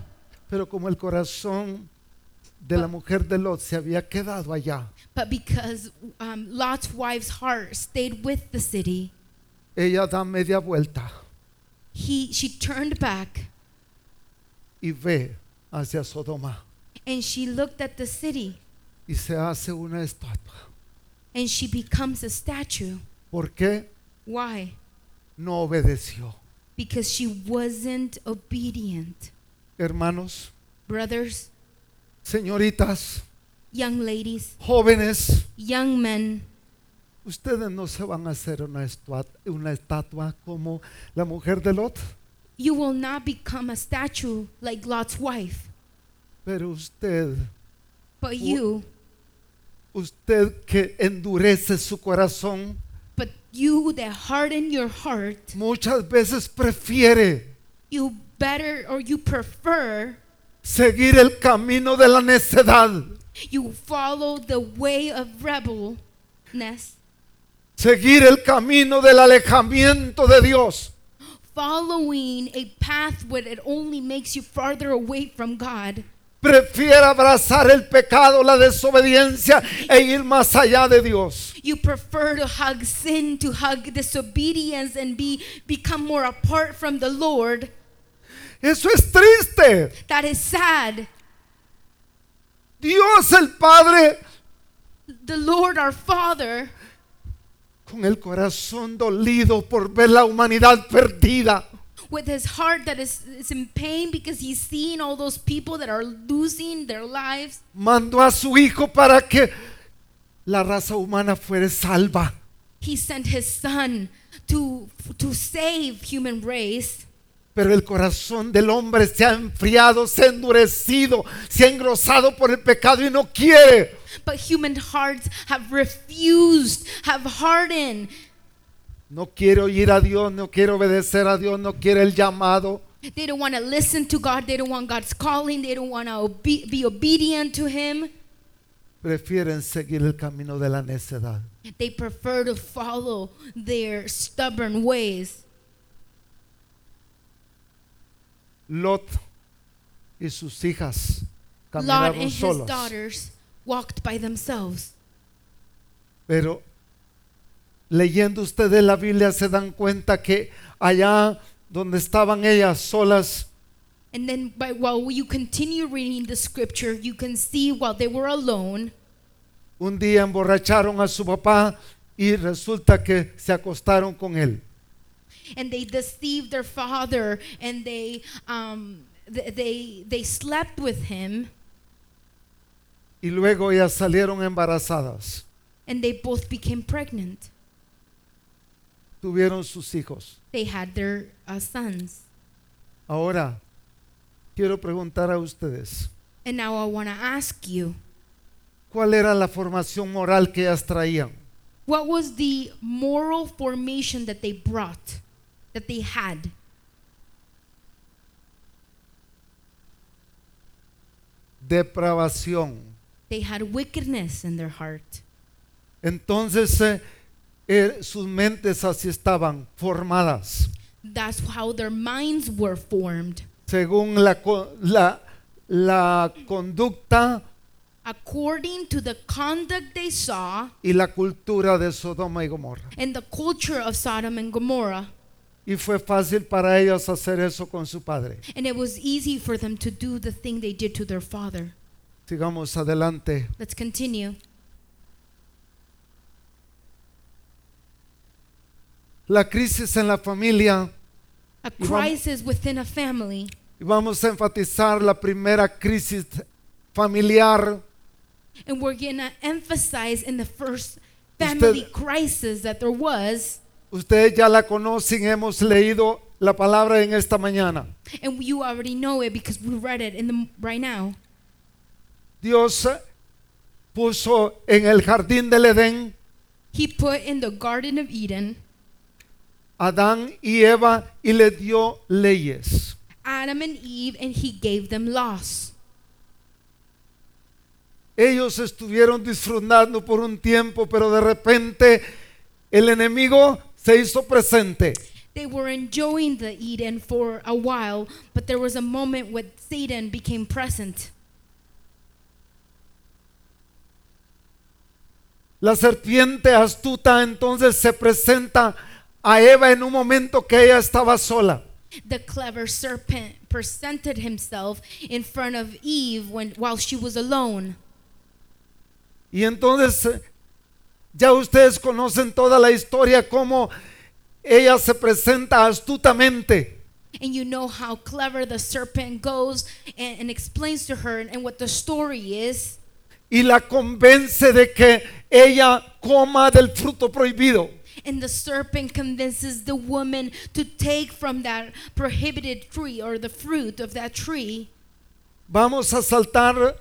Pero como el corazón de la mujer de Lot se había quedado allá, But because um, Lot's wife's heart stayed with the city, ella da media vuelta he, she turned back y ve hacia Sodoma and she looked at the city y se hace una estatua. and she becomes a statue. ¿Por qué Why? no obedeció? Because she wasn't obedient. Hermanos, Brothers, señoritas, young ladies, jóvenes, young men, ustedes no se van a hacer una estatua, una estatua como la mujer de Lot, you will not become a statue like Lot's wife. pero usted, But you, usted que endurece su corazón, but you that harden your heart, muchas veces prefiere you better or you prefer, seguir el camino de la necedad, you follow the way of rebelness, seguir el camino del alejamiento de Dios. following a path where it only makes you farther away from God. Prefiere abrazar el pecado, la desobediencia e ir más allá de Dios. You prefer to hug sin, to hug disobedience, and be become more apart from the Lord. Eso es triste. That is sad. Dios el Padre The Lord our Father, con el corazón dolido por ver la humanidad perdida. with his heart that is, is in pain because he's seeing all those people that are losing their lives, Mandó a su Hijo para que la raza humana fuera salva. he sent his son to, to save human race. Pero el corazón del hombre se ha enfriado, se ha endurecido, se ha engrosado por el pecado y no quiere. But human hearts have refused, have hardened. No quiere oír a Dios, no quiere obedecer a Dios, no quiere el llamado. They don't want to listen to God. They don't want God's calling. They don't want to obe- be obedient to Him. Prefieren seguir el camino de la necedad. They prefer to follow their stubborn ways. Lot y sus hijas Lot caminaron and his daughters walked by themselves. Pero leyendo ustedes la Biblia se dan cuenta que allá donde estaban ellas solas, And then, by, while you continue reading the scripture, you can see while they were alone, un día emborracharon a su papá y resulta que se acostaron con él. And they deceived their father, and they um, they they slept with him, Y luego ellas salieron embarazadas, and they both became pregnant. tuvieron sus hijos. They had their uh, sons. Ahora, quiero preguntar a ustedes, And now I want to ask you, ¿cuál era la formación moral que ellas traían? what was the moral formation that they brought, that they had? Depravación. They had wickedness in their heart. Entonces, eh, eh, sus mentes así estaban formadas. That's how their minds were formed. según la, la, la conducta according to the conduct they saw y la cultura de Sodoma y Gomorra. and the culture of Sodom and Gomorrah. Y fue fácil para ellos hacer eso con su padre. And it was easy for them to do the thing they did to their father. Sigamos adelante. Let's continue. La crisis en la familia, A crisis within a family. y vamos a enfatizar la primera crisis familiar, And we're going to emphasize in the first family crisis that there was. Ustedes ya la conocen, hemos leído la palabra en esta mañana. And you already know it because we read it in the right now. Dios puso en el jardín del Edén He put in the Garden of Eden Adán y Eva y le dio leyes. Adam and Eve and he gave them laws. Ellos estuvieron disfrutando por un tiempo, pero de repente el enemigo se hizo presente. They were enjoying the Eden for a while, but there was a moment when Satan became present. La serpiente astuta entonces se presenta a Eva en un momento que ella estaba sola. The clever serpent presented himself in front of Eve when while she was alone. Y entonces ya ustedes conocen toda la historia, cómo ella se presenta astutamente. And you know how clever the serpent goes and, and explains to her and what the story is. y la convence de que ella coma del fruto prohibido. And the serpent convinces the woman to take from that prohibited tree or the fruit of that tree. Vamos a saltar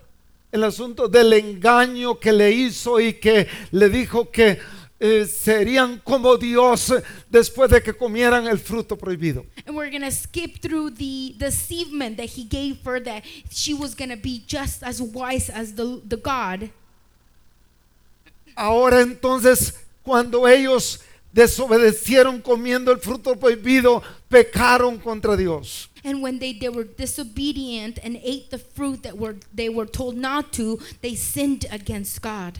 el asunto del engaño que le hizo y que le dijo que eh, serían como Dios después de que comieran el fruto prohibido. And we're going to skip through the deceivement that he gave her that she was going to be just as wise as the, the God. Ahora entonces, cuando ellos desobedecieron comiendo el fruto prohibido, pecaron contra Dios. And when they, they were disobedient and ate the fruit that were they were told not to, they sinned against God.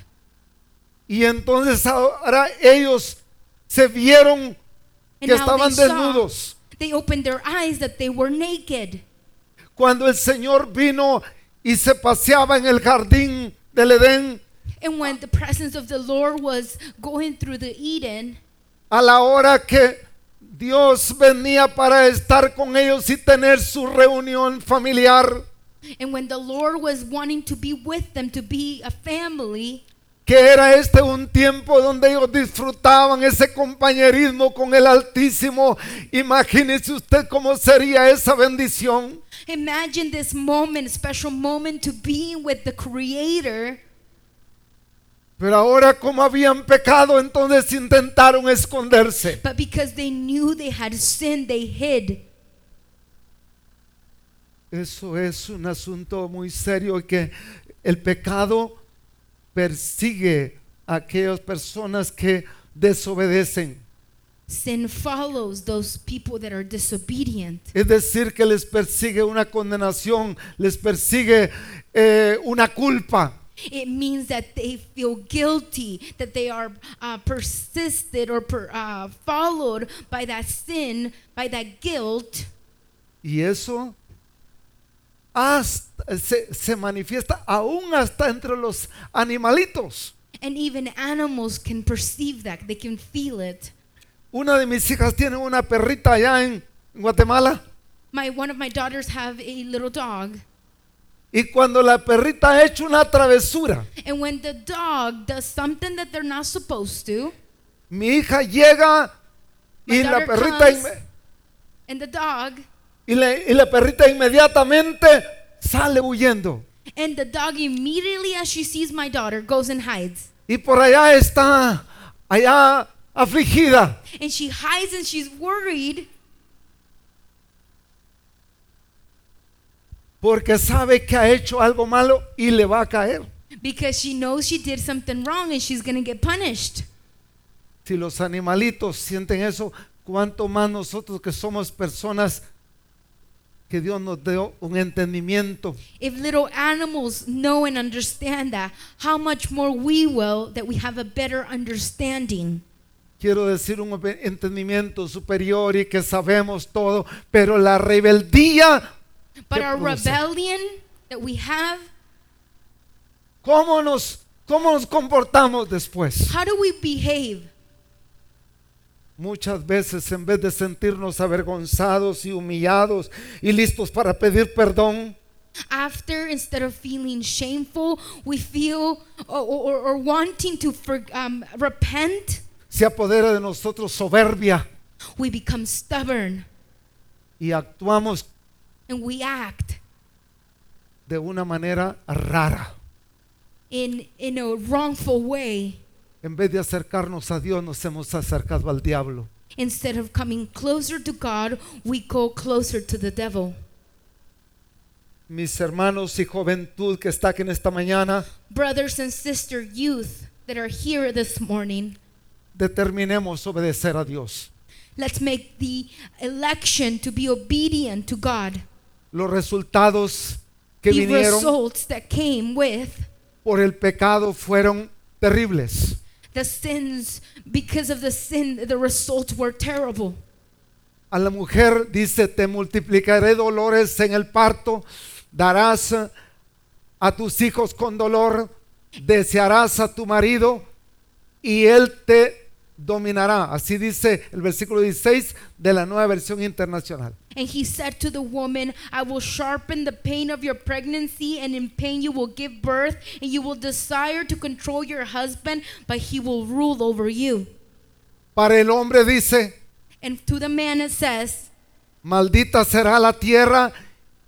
Y entonces ahora ellos se vieron And que estaban they saw, desnudos. they opened their eyes that they were naked. cuando el Señor vino y se paseaba en el jardín del Edén, And when the presence of the Lord was going through the Eden, a la hora que Dios venía para estar con ellos y tener su reunión familiar, and when the Lord was wanting to be with them, to be a family, que era este un tiempo donde ellos disfrutaban ese compañerismo con el Altísimo. Imagínese usted cómo sería esa bendición. imagine this moment, special moment to being with the Creator. Pero ahora como habían pecado, entonces intentaron esconderse. But because they knew they had sinned, they hid. Eso es un asunto muy serio que el pecado persigue a aquellas personas que desobedecen. Sin follows those people that are disobedient. Es decir, que les persigue una condenación, les persigue eh, una culpa. It means that they feel guilty, that they are uh, persisted or per, uh, followed by that sin, by that guilt. Y eso hasta- se, se manifiesta aún hasta entre los animalitos. And even animals can perceive that, they can feel it. Una de mis hijas tiene una perrita allá en Guatemala. My, one of my daughters have a little dog. Y cuando la perrita ha hecho una travesura, And when the dog does something that they're not supposed to, mi hija llega y la daughter perrita comes. inme- and the dog, y, le- y la perrita inmediatamente sale huyendo. and the dog immediately as she sees my daughter goes and hides. Y por allá está, allá afligida. And she hides and she's worried Porque sabe que ha hecho algo malo y le va a caer. because she knows she did something wrong and she's going to get punished. Si los animalitos sienten eso, cuánto más nosotros que somos personas que Dios nos dio un entendimiento. If little animals know and understand that, how much more we will that we have a better understanding. Quiero decir un entendimiento superior y que sabemos todo, pero la rebeldía, But ¿Qué our rebellion that we have, ¿cómo nos, cómo nos comportamos después? how do we behave? Muchas veces en vez de sentirnos avergonzados y humillados y listos para pedir perdón, After, instead of feeling shameful, we feel or, or, or wanting to for, um, repent, se apodera de nosotros soberbia we become stubborn y actuamos and we act de una manera rara. in, in a wrongful way. En vez de acercarnos a Dios, nos hemos acercado al diablo. Instead of coming closer to God, we go closer to the devil. Mis hermanos y juventud que está aquí en esta mañana, Brothers and sister youth that are here this morning, determinemos obedecer a Dios. let's make the election to be obedient to God. Los resultados que the vinieron results that came with por el pecado fueron terribles. the sins, because of the sin, the results were terrible. A la mujer dice, te multiplicaré dolores en el parto, darás a tus hijos con dolor, desearás a tu marido y él te dominará. Así dice el versículo 16 de la nueva versión internacional. And he said to the woman, I will sharpen the pain of your pregnancy, and in pain you will give birth, and you will desire to control your husband, but he will rule over you. Para el hombre dice, And to the man it says, maldita será la tierra,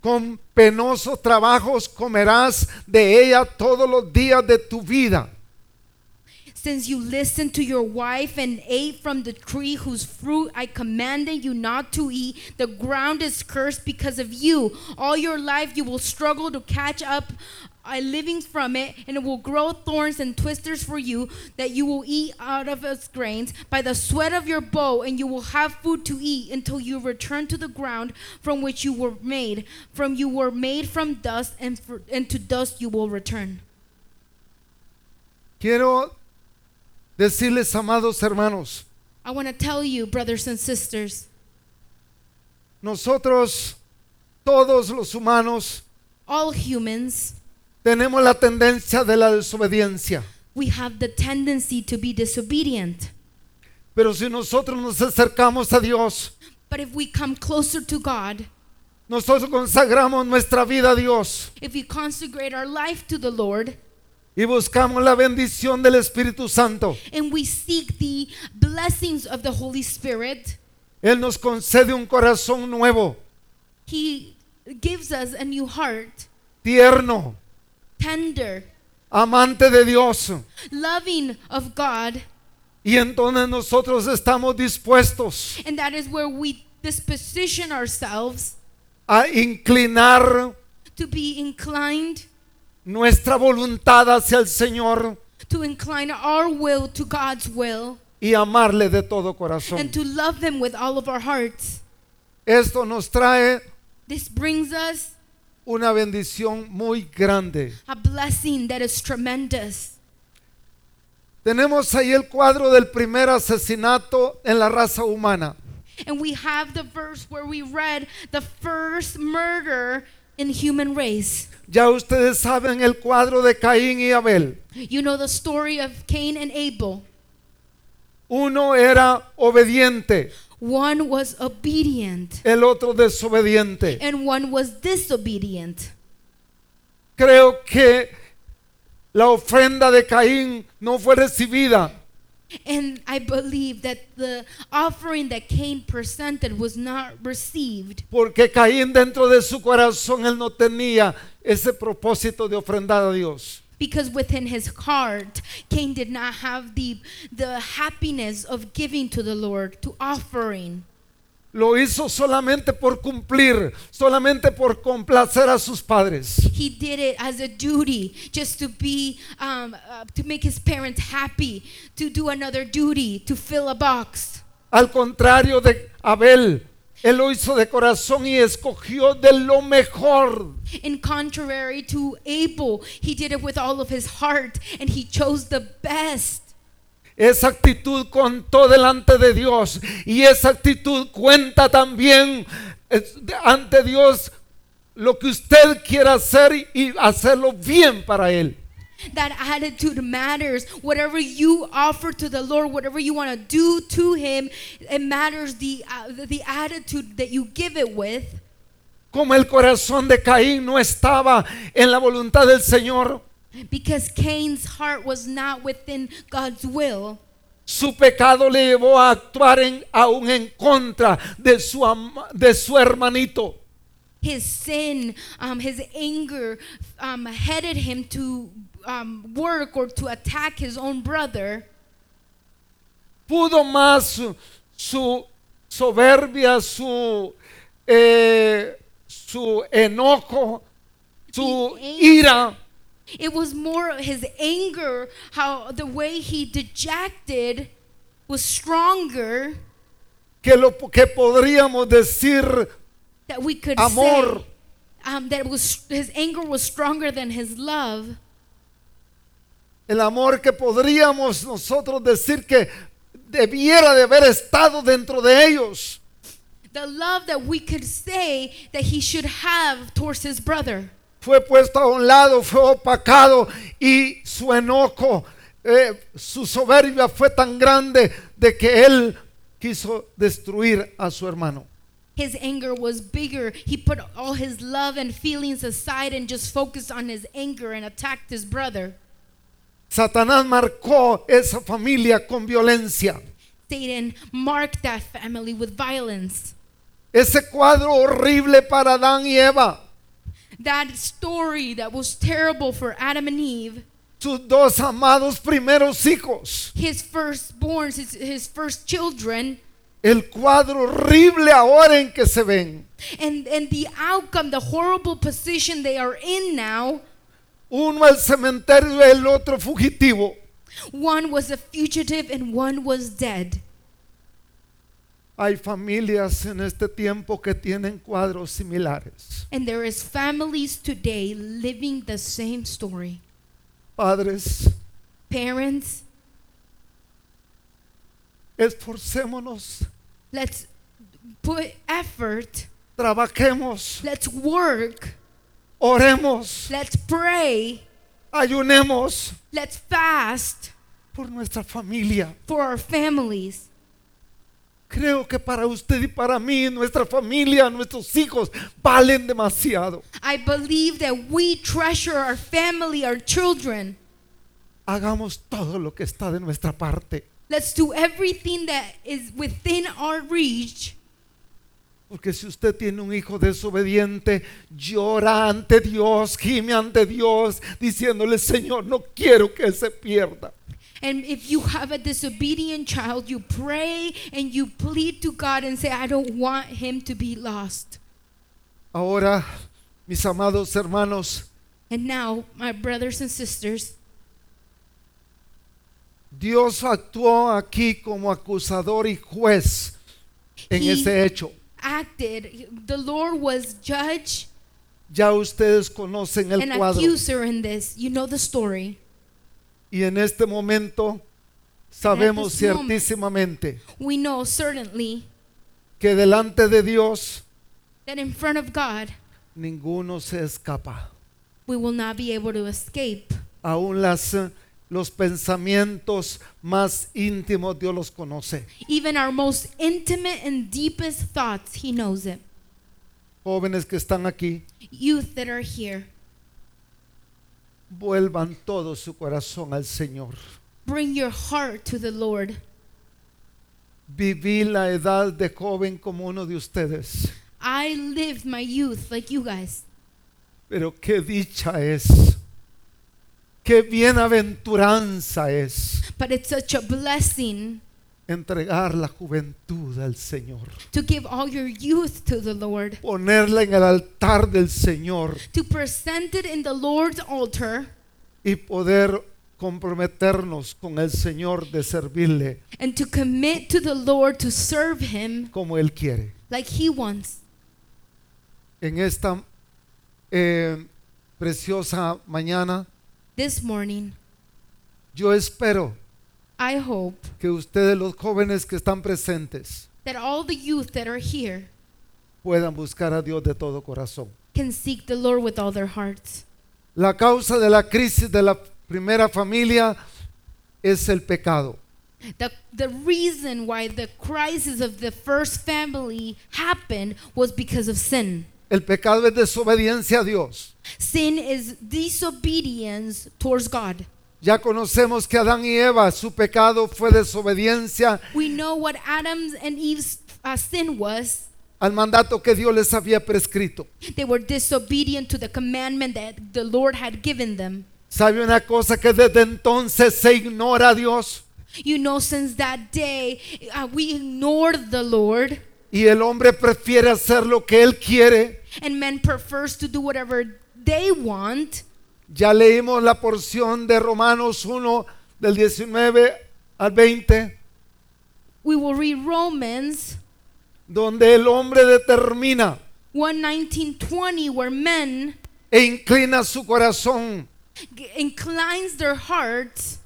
con penosos trabajos comerás de ella todos los días de tu vida. Since you listened to your wife and ate from the tree whose fruit I commanded you not to eat, the ground is cursed because of you. All your life you will struggle to catch up a living from it, and it will grow thorns and twisters for you, that you will eat out of its grains by the sweat of your bow, and you will have food to eat until you return to the ground from which you were made. From you were made from dust, and, for, and to dust you will return. Quiero decirles, amados hermanos, I want to tell you, brothers and sisters, nosotros todos los humanos all humans, tenemos la tendencia de la desobediencia. we have the tendency to be disobedient. Pero si nosotros nos acercamos a Dios, But if we come closer to God, nosotros consagramos nuestra vida a Dios if we consecrate our life to the Lord, y buscamos la bendición del Espíritu Santo, and we seek the blessings of the Holy Spirit, Él nos concede un corazón nuevo, He gives us a new heart, tierno, tender, amante de Dios. loving of God. Y entonces nosotros estamos dispuestos And that is where we disposition ourselves a inclinar to be inclined, nuestra voluntad hacia el Señor to incline our will to God's will, y amarle de todo corazón. and to love Him with all of our hearts. Esto nos trae This brings us una bendición muy grande. a blessing that is tremendous. Tenemos ahí el cuadro del primer asesinato en la raza humana. And we have the verse where we read the first murder in human race. Ya ustedes saben el cuadro de Caín y Abel. You know the story of Cain and Abel. Uno era obediente, One was obedient el otro desobediente. and one was disobedient. Creo que la ofrenda de Caín no fue recibida And I believe that the offering that Cain presented was not received porque Caín dentro de su corazón él no tenía ese propósito de ofrendar a Dios. because within his heart Cain did not have the the happiness of giving to the Lord to offering. Lo hizo solamente por cumplir, solamente por complacer a sus padres. He did it as a duty just to be um, uh, to make his parents happy, to do another duty, to fill a box. Al contrario de Abel, él lo hizo de corazón y escogió de lo mejor. In contrary to Abel, he did it with all of his heart and he chose the best. Esa actitud contó delante de Dios y esa actitud cuenta también ante Dios lo que usted quiera hacer y- hacerlo bien para Él. That attitude matters. Whatever you offer to the Lord, whatever you want to do to Him, it matters the, uh, the attitude that you give it with. Como el corazón de Caín no estaba en la voluntad del Señor, Because Cain's heart was not within God's will. su pecado le llevó a actuar en, aún en contra de su, ama- de su hermanito. His sin, um, his anger, um, headed him to um, work or to attack his own brother. pudo más su, su soberbia, su, eh, su enojo, su ira, It was more his anger, how the way he dejected was stronger que lo que podríamos decir that we could Amor. say um, that it was his anger was stronger than his love. el amor que podríamos nosotros decir que debiera de haber estado dentro de ellos. The love that we could say that he should have towards his brother. Fue puesto a un lado, fue opacado y su enojo, eh, su soberbia fue tan grande de que él quiso destruir a su hermano. His anger was bigger. He put all his love and feelings aside and just focused on his anger and attacked his brother. Satanás marcó esa familia con violencia. Satan marked that family with violence. Ese cuadro horrible para Adán y Eva. That story that was terrible for Adam and Eve, Sus dos amados primeros hijos. his firstborns, his, his first children, El cuadro horrible ahora en que se ven. and, and the outcome, the horrible position they are in now. Uno al cementerio el otro fugitivo. One was a fugitive and one was dead. Hay familias en este tiempo que tienen cuadros similares. And there is families today living the same story. Padres, Parents, esforcémonos let's put effort trabajemos, Let's work. oremos, Let's pray. ayunemos Let's fast por nuestra familia. for our families. Creo que para usted y para mí, nuestra familia, nuestros hijos valen demasiado. I believe that we treasure our family, our children. Hagamos todo lo que está de nuestra parte. Let's do everything that is within our reach. Porque si usted tiene un hijo desobediente, llora ante Dios, gime ante Dios, diciéndole, Señor, no quiero que se pierda. And if you have a disobedient child, you pray and you plead to God and say, I don't want him to be lost. Ahora, mis amados hermanos, And now, my brothers and sisters, Dios actuó aquí como acusador y juez en He- ese hecho. acted, the Lord was judge Ya ustedes conocen el and cuadro. accuser in this. You know the story. Y en este momento sabemos ciertísimamente We know certainly que delante de Dios that in front of God, ninguno se escapa. we will not be able to escape. Aún las, los pensamientos más íntimos Dios los conoce. Even our most intimate and deepest thoughts, He knows it. Jóvenes que están aquí, Youth that are here, vuelvan todo su corazón al Señor. bring your heart to the Lord. Viví la edad de joven como uno de ustedes, I lived my youth like you guys. pero qué dicha es, qué bienaventuranza es But it's such a blessing entregar la juventud al Señor, to give all your youth to the Lord, ponerla en el altar del Señor to present it in the Lord's altar, y poder comprometernos con el Señor de servirle and to commit to the Lord to serve Him como Él quiere. like He wants. En esta eh, preciosa mañana, This morning, yo espero I hope que ustedes los jóvenes que están presentes that all the youth that are here puedan buscar a Dios de todo corazón. can seek the Lord with all their hearts. La causa de la crisis de la primera familia es el pecado. The, the reason why the crisis of the first family happened was because of sin. El pecado es desobediencia a Dios. Sin is disobedience towards God. Ya conocemos que Adán y Eva, su pecado fue desobediencia We know what Adam's and Eve's uh, sin was. al mandato que Dios les había prescrito. They were disobedient to the commandment that the Lord had given them. ¿Sabe una cosa que desde entonces se ignora a Dios? You know, since that day, uh, we ignored the Lord, Y el hombre prefiere hacer lo que él quiere. and man prefers to do whatever they want. Ya leímos la porción de Romanos 1 del 19 al 20, We will read Romans donde el hombre determina 1 19 20, where men e inclina su corazón inclines their hearts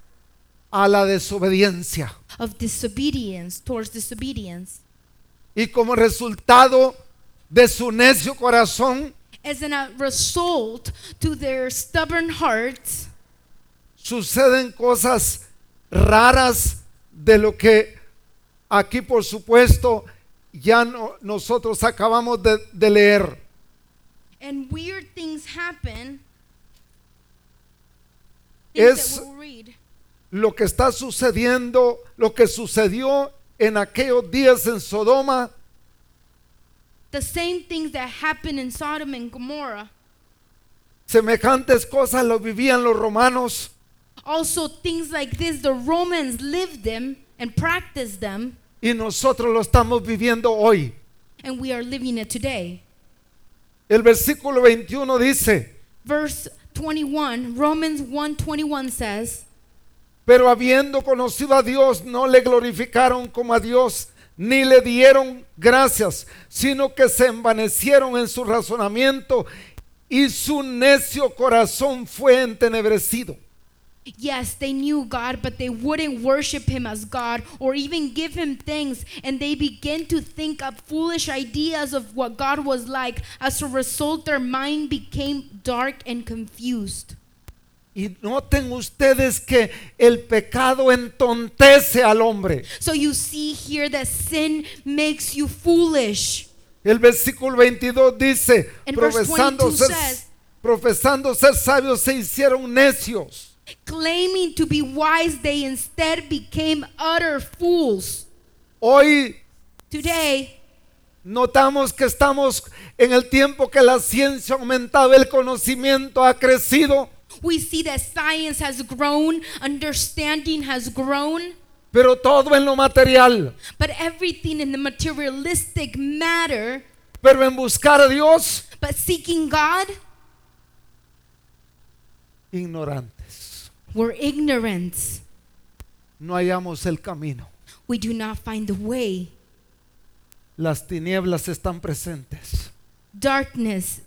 a la desobediencia. of disobedience towards disobedience. Y como resultado de su necio corazón, As a result to their stubborn hearts, suceden cosas raras de lo que aquí por supuesto ya no- nosotros acabamos de, de leer. and weird things happen. Things Es- that we'll read. Lo que está sucediendo, lo que sucedió en aquellos días en Sodoma, The same things that happened in Sodom and Gomorrah. semejantes cosas lo vivían los romanos Also, things like this, the Romans lived them and practiced them, y nosotros lo estamos viviendo hoy. and we are living it today. El versículo 21 dice, Verse 21, Romans 1:21 says, pero habiendo conocido a Dios, no le glorificaron como a Dios, ni le dieron gracias, sino que se envanecieron en su razonamiento y su necio corazón fue entenebrecido. Yes, they knew God, but they wouldn't worship Him as God or even give Him thanks. And they began to think up foolish ideas of what God was like. As a result, their mind became dark and confused. Y noten ustedes que el pecado entontece al hombre. So you see here that sin makes you foolish. El versículo 22 dice, profesando 22 ser, says- profesando ser sabios se hicieron necios. Claiming to be wise, they instead became utter fools. Hoy Today, notamos que estamos en el tiempo que la ciencia ha aumentado, el conocimiento ha crecido, we see that science has grown, understanding has grown, pero todo en lo material. but everything in the materialistic matter. Pero en buscar a Dios, But seeking God, ignorantes. we're ignorant. No hallamos el camino. We do not find the way. Las tinieblas están presentes. Darkness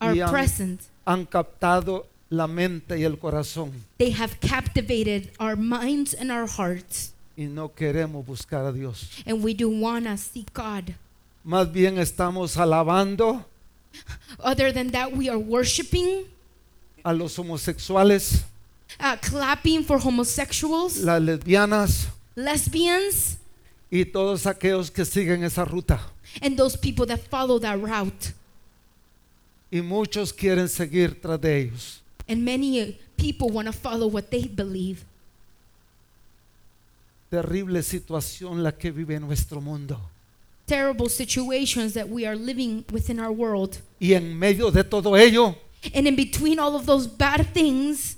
are han- present. Han captado la mente y el corazón They have captivated our minds and our hearts, y no queremos buscar a Dios. and we do want to seek God. Más bien estamos alabando Other than that, we are worshiping, a los homosexuales, uh, clapping for homosexuals, las lesbianas lesbians, y todos aquellos que siguen esa ruta. and those people that follow that route. Y muchos quieren seguir tras de ellos. And many uh, people want to follow what they believe. Terrible situación la que vive nuestro mundo. Terrible situations that we are living within our world. Y en medio de todo ello, And in between all of those bad things,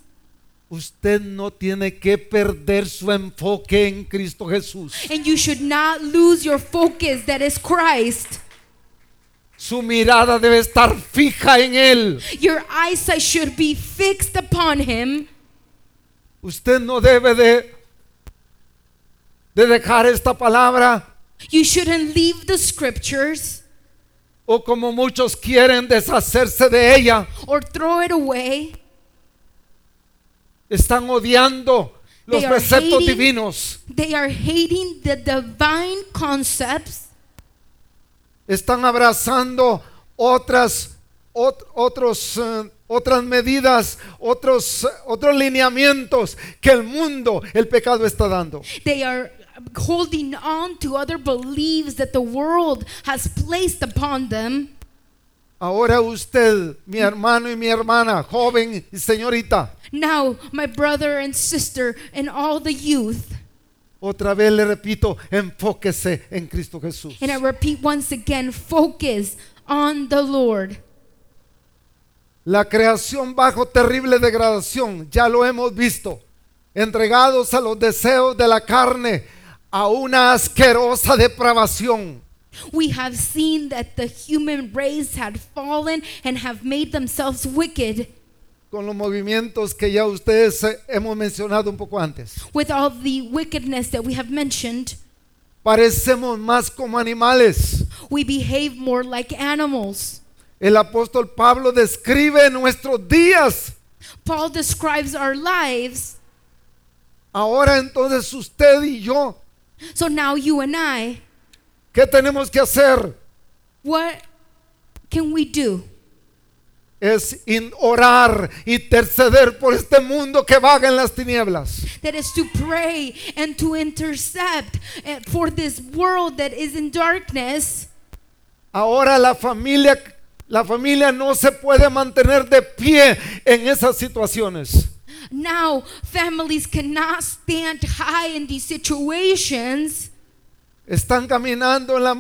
usted no tiene que perder su enfoque en Cristo Jesús. and you should not lose your focus that is Christ. Su mirada debe estar fija en Él. Your eyesight should be fixed upon Him. Usted no debe de, de dejar esta palabra You shouldn't leave the scriptures o como muchos quieren deshacerse de ella. or throw it away. Están odiando los They preceptos hating- divinos. They are hating the divine concepts. Están abrazando otras, ot- otros, eh, otras medidas, otros, eh, otros lineamientos que el mundo, el pecado está dando. They are holding on to other beliefs that the world has placed upon them. Ahora usted, mi hermano y mi hermana, joven y señorita, Now, my brother and sister and all the youth, otra vez le repito, enfóquese en Cristo Jesús. and I repeat once again focus on the Lord. La creación bajo terrible degradación, ya lo hemos visto, entregados a los deseos de la carne, a una asquerosa depravación. We have seen that the human race had fallen and have made themselves wicked con los movimientos que ya ustedes eh, hemos mencionado un poco antes. with all the wickedness that we have mentioned. Parecemos más como animales. We behave more like animals. El apóstol Pablo describe nuestros días. Paul describes our lives. Ahora entonces usted y yo, So now you and I, ¿qué tenemos que hacer? what can we do? Es in- orar y interceder por este mundo que vaga en las tinieblas. That is to pray and to intercept eh, for this world that is in darkness. Ahora la familia, la familia no se puede mantener de pie en esas situaciones. Now, families cannot stand high in these situations. Están caminando en la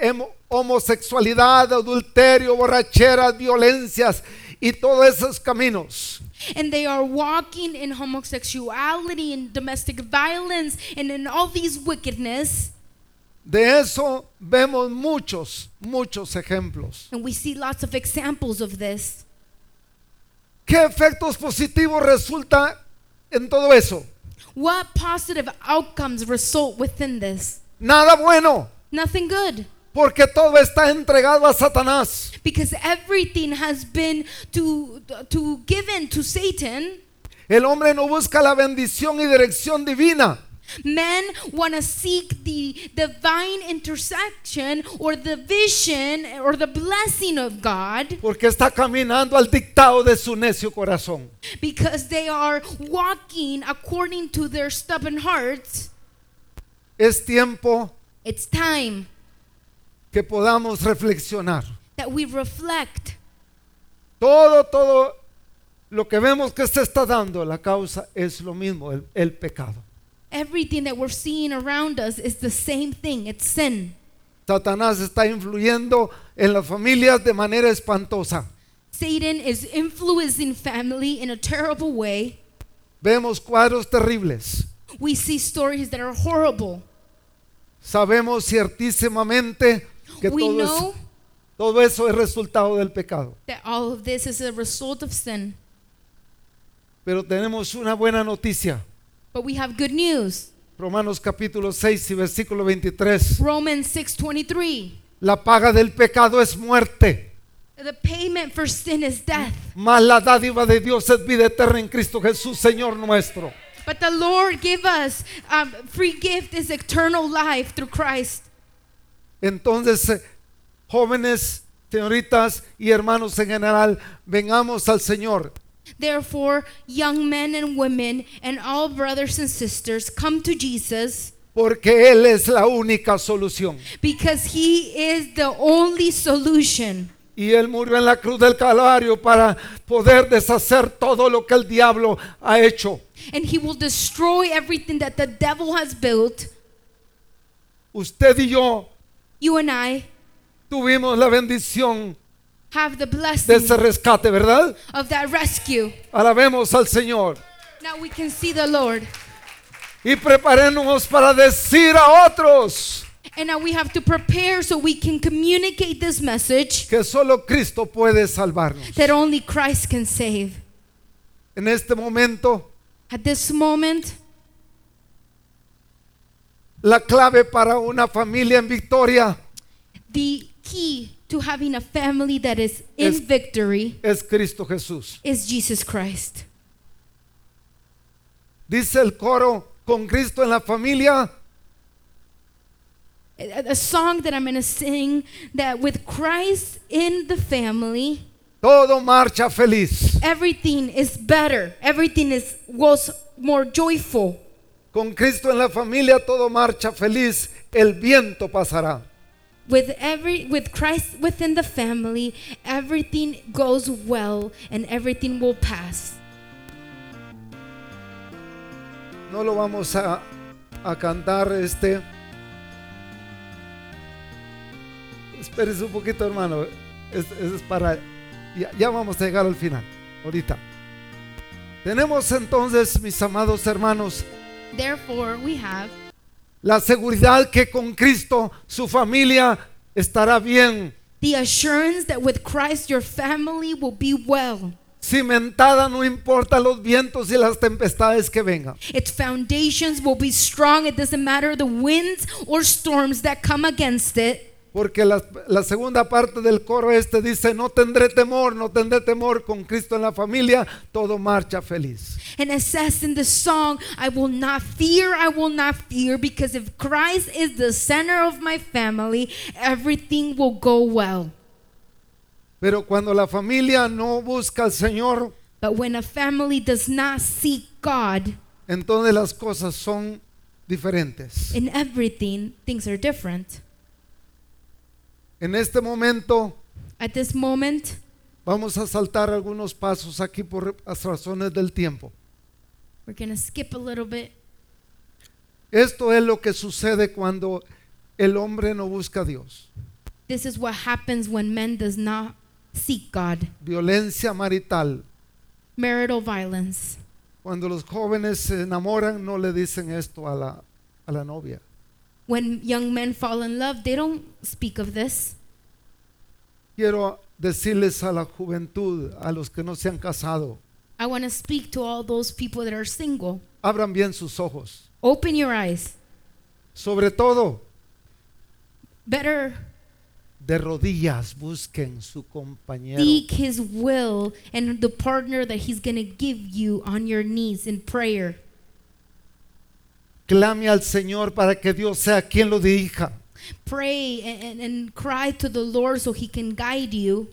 emo- homosexualidad, adulterio, borracheras, violencias y todos esos caminos. And they are walking in homosexuality and domestic violence and in all these wickedness. De eso vemos muchos, muchos ejemplos. And we see lots of examples of this. ¿Qué efectos positivos resulta en todo eso? What positive outcomes result within this? Nada bueno, Nothing good. Porque todo está entregado a Satanás. Because everything has been to, to given to Satan. El hombre no busca la bendición y dirección divina. Men want to seek the divine intersection or the vision or the blessing of God Porque está caminando al dictado de su necio corazón. because they are walking according to their stubborn hearts. Es tiempo It's time que podamos reflexionar. that we reflect. Todo, todo lo que vemos que se está dando, la causa es lo mismo, el, el pecado. Everything that we're seeing around us is the same thing it's sin. Satanás está influyendo en las familias de manera espantosa. Satan is influencing family in a terrible way. Vemos cuadros terribles. We see stories that are horrible. Sabemos ciertísimamente que We todo, es- know todo eso es resultado del pecado. that all of this is a result of sin. Pero tenemos una buena noticia. But we have good news. Romanos capítulo 6 y versículo 23. Romans 6:23. La paga del pecado es muerte, The payment for sin is death, mas la dádiva de Dios es vida eterna en Cristo Jesús, Señor nuestro. but the Lord give us um, free gift is eternal life through Christ. Entonces, eh, jóvenes, señoritas y hermanos en general, vengamos al Señor. Therefore, young men and women and all brothers and sisters come to Jesus Porque Él es la única solución. because he is the only solution. Y Él murió en la cruz del Calvario para poder deshacer todo lo que el diablo ha hecho. And he will destroy everything that the devil has built. Usted y yo You and I tuvimos la bendición have the de blessing ese rescate, ¿verdad? of that rescue. Alabemos al Señor. Now we can see the Lord. Y preparémonos para decir a otros And now we have to prepare so we can communicate this message que solo Cristo puede salvarnos. that only Christ can save. En este momento, At this moment, la clave para una familia en victoria the key to having a family that is in Es- victory es Cristo Jesús. is Jesus Christ. Dice el coro, con Cristo en la familia, A, a song that I'm going to sing that with Christ in the family, todo marcha feliz. everything is better. Everything is was more joyful. Con Cristo en la familia, todo marcha feliz. El viento pasará. With every with Christ within the family, everything goes well and everything will pass. No lo vamos a, a cantar este. Espérese un poquito, hermano. Es, es para. Ya, ya vamos a llegar al final. Ahorita. Tenemos entonces, mis amados hermanos, Therefore, we have la seguridad que con Cristo su familia estará bien the assurance that with Christ your family will be well. cimentada, no importa los vientos y las tempestades que vengan. Its foundations will be strong. It doesn't matter the winds or storms that come against it. Porque la, la segunda parte del coro este dice, no tendré temor, no tendré temor, con Cristo en la familia, todo marcha feliz. And it says in the song, I will not fear, I will not fear, because if Christ is the center of my family, everything will go well. Pero cuando la familia no busca al Señor, But when a family does not seek God entonces las cosas son diferentes. in everything, things are different. En este momento At this moment, vamos a saltar algunos pasos aquí por las razones del tiempo. we're to skip a little bit. Esto es lo que sucede cuando el hombre no busca a Dios. This is what happens when men does not seek God. Violencia marital. Marital violence. Cuando los jóvenes se enamoran no le dicen esto a la, a la novia. When young men fall in love, they don't speak of this. Quiero decirles a la juventud, a los que no se han casado, I want to speak to all those people that are single. abran bien sus ojos. Open your eyes. Sobre todo, Better de rodillas busquen su compañero. Seek His will and the partner that He's going to give you on your knees in prayer. Clame al Señor para que Dios sea quien lo dirija. Pray and, and, cry to the Lord so He can guide you.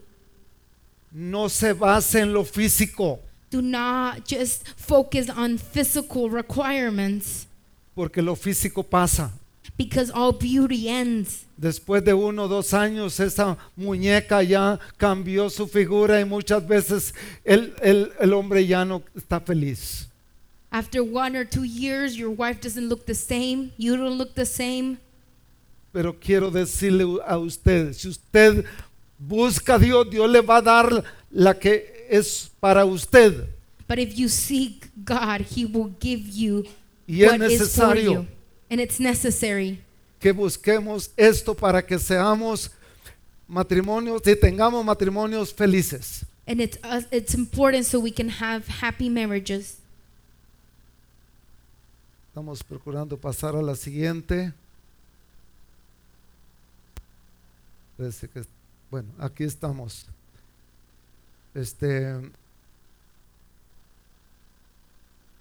No se base en lo físico, Do not just focus on physical requirements porque lo físico pasa. because all beauty ends. Después de uno o dos años, esa muñeca ya cambió su figura y muchas veces el, el- el hombre ya no está feliz. After one or two years, your wife doesn't look the same, you don't look the same. Pero quiero decirle a usted, si usted busca a Dios, Dios le va a dar la que es para usted. But if you seek God, He will give you Y es what is for you. And it's necessary que busquemos esto para que seamos matrimonios y tengamos matrimonios felices. and it's uh, it's important so we can have happy marriages. Estamos procurando pasar a la siguiente. Parece que, bueno, aquí estamos. Este,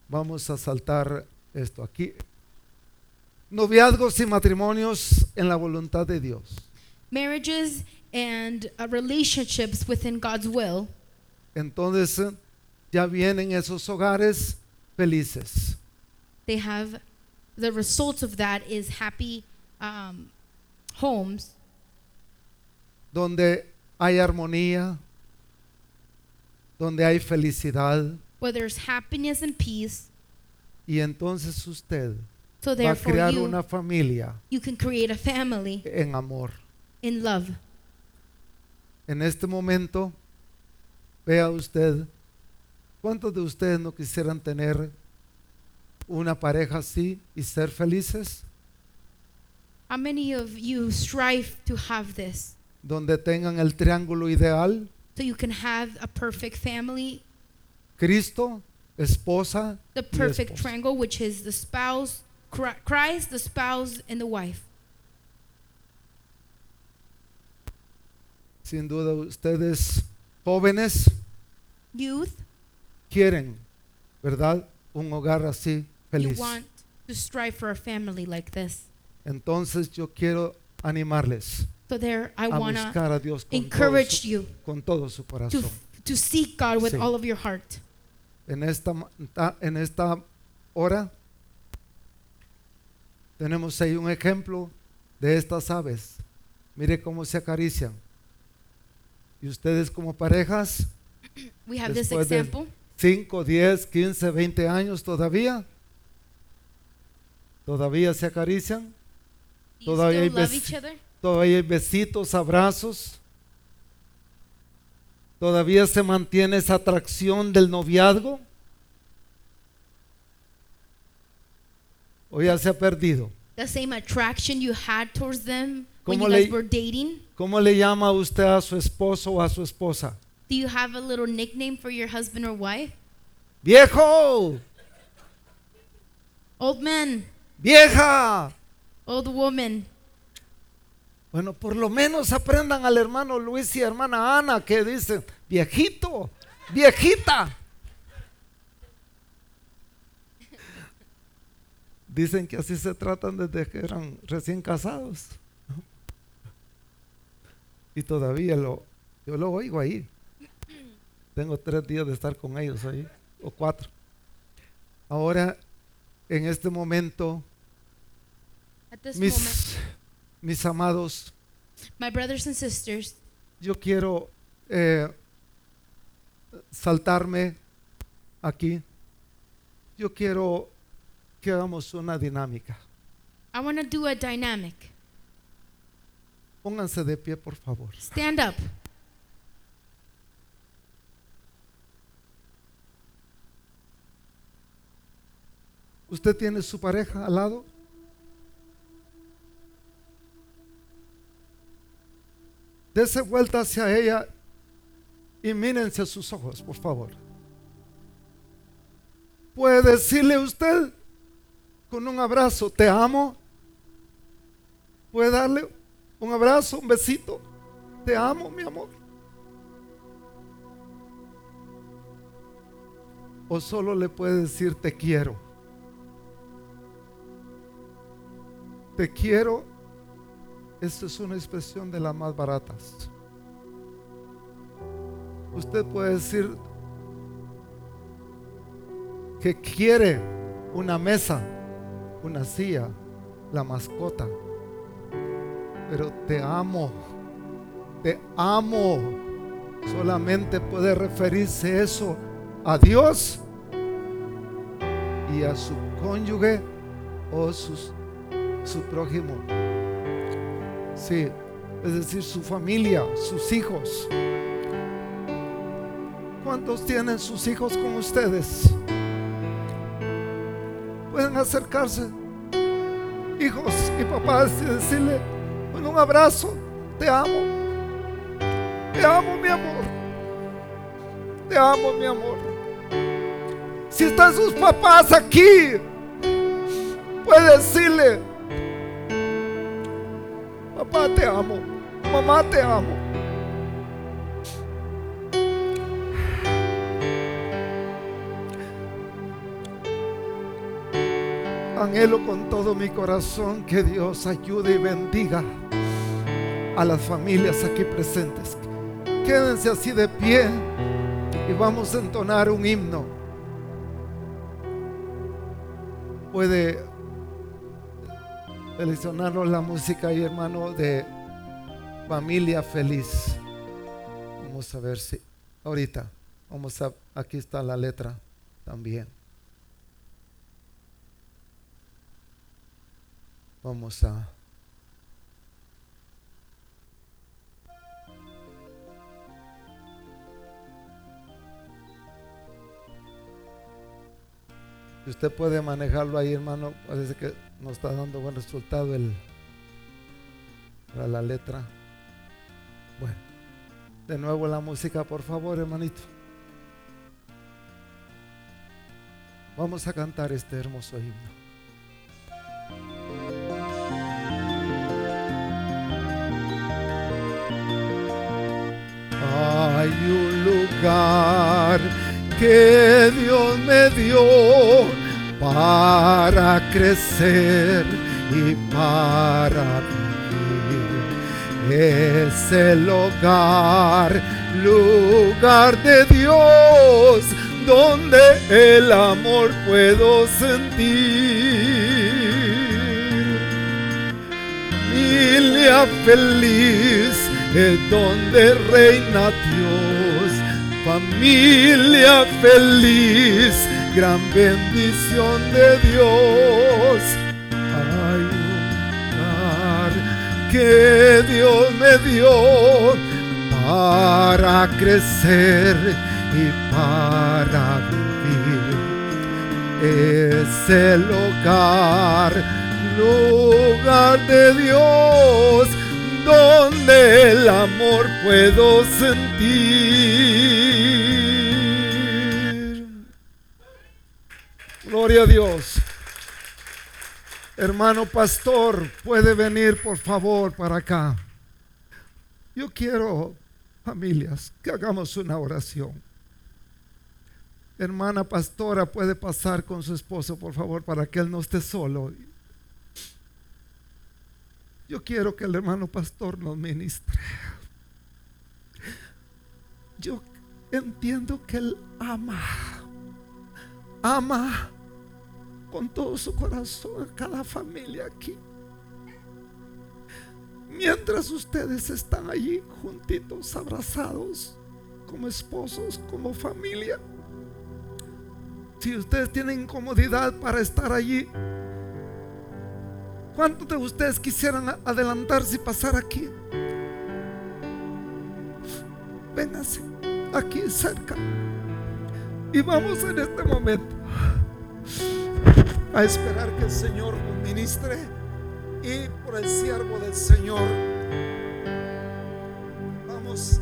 vamos a saltar esto aquí. Noviazgos y matrimonios en la voluntad de Dios. Marriages and uh, relationships within God's will. Entonces ya vienen esos hogares felices. They have the results of that is happy um, homes donde hay armonía, donde hay felicidad, where there's happiness and peace. y entonces usted So va a crear you una familia you can create a family en amor. in love. En este momento, vea usted, ¿cuántos de ustedes no quisieran tener una pareja así y ser felices? How many of you strive to have this? Donde tengan el triángulo ideal, So you can have a perfect family, Cristo, esposa, the perfect triangle, which is the spouse, Chri- Christ, the spouse, and the wife. Sin duda ustedes jóvenes Youth, quieren, ¿verdad? Un hogar así feliz. want to strive for a family like this. Entonces yo quiero animarles So there, I a want to buscar a Dios con todo, encourage su, you con todo su to, corazón. to seek God with Sí. all of your heart. En esta, en hora tenemos ahí un ejemplo de estas aves. Mire cómo se acarician. Y ustedes como parejas, We have this Después de- example. 5, 10, 15, 20 años todavía, todavía se acarician, todavía hay todavía hay besitos, abrazos, todavía se mantiene esa atracción del noviazgo. O ya se ha perdido. The same attraction you had towards them when ¿Cómo you guys le- were dating. ¿Cómo le llama usted a su esposo o a su esposa? Do you have a little nickname for your husband or wife? Viejo, Old man, vieja. old woman. Bueno, por lo menos aprendan al hermano Luis y hermana Ana que dicen, viejito, viejita. Dicen que así se tratan desde que eran recién casados. ¿no? Y todavía lo, yo lo oigo ahí. Tengo tres días de estar con ellos ahí, o cuatro. Ahora, en este momento, This moment, mis, mis amados, my brothers and sisters, yo quiero eh, saltarme aquí. Yo quiero que hagamos una dinámica. I want to do a dynamic. Pónganse de pie, por favor. Stand up. ¿Usted tiene su pareja al lado? Dese vuelta hacia ella y mírense sus ojos, por favor. Puede decirle usted con un abrazo, te amo. Puede darle un abrazo, un besito. te amo, mi amor. O solo le puede decir te quiero. Te quiero. Esta es una expresión de las más baratas. Usted puede decir que quiere una mesa, una silla, la mascota. Pero te amo, te amo. Solamente puede referirse eso a Dios y a su cónyuge o sus, su prójimo. Sí, es decir, su familia, sus hijos. ¿Cuántos tienen sus hijos con ustedes? Pueden acercarse, hijos y papás, y decirle con un abrazo, te amo, te amo mi amor, te amo mi amor. Si están sus papás aquí, puede decirle, te amo, mamá te amo. Anhelo con todo mi corazón que Dios ayude y bendiga a las familias aquí presentes. Quédense así de pie y vamos a entonar un himno. Puede seleccionarnos la música y hermano de familia feliz. Vamos a ver si ahorita vamos a aquí está la letra también. Vamos a Si usted puede manejarlo ahí, hermano, parece que nos está dando buen resultado el para la letra. Bueno, de nuevo la música, por favor, hermanito. Vamos a cantar este hermoso himno. Hay un lugar que Dios me dio para crecer y para vivir. Es el hogar, lugar de Dios, donde el amor puedo sentir. Familia feliz es donde reina Dios, familia feliz, gran bendición de Dios. Un lugar que Dios me dio para crecer y para vivir. Es el hogar, lugar de Dios donde el amor puedo sentir. Gloria a Dios. Hermano pastor, puede venir por favor para acá. Yo quiero, familias, que hagamos una oración. Hermana pastora, puede pasar con su esposo, por favor, para que él no esté solo. Yo quiero que el hermano pastor nos ministre. Yo entiendo que él ama, ama con todo su corazón a cada familia aquí. Mientras ustedes están allí juntitos, abrazados, como esposos, como familia. Si ustedes tienen incomodidad para estar allí, ¿Cuántos de ustedes quisieran adelantarse y pasar aquí? Vénganse aquí cerca. Y vamos en este momento a esperar que el Señor nos ministre y por el siervo del Señor. Vamos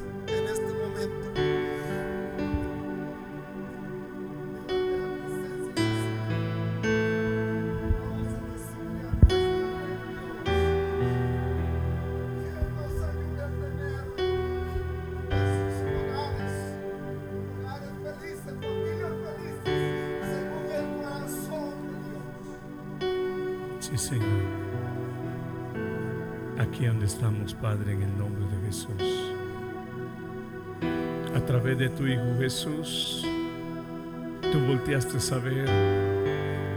Jesús, tú volteaste a ver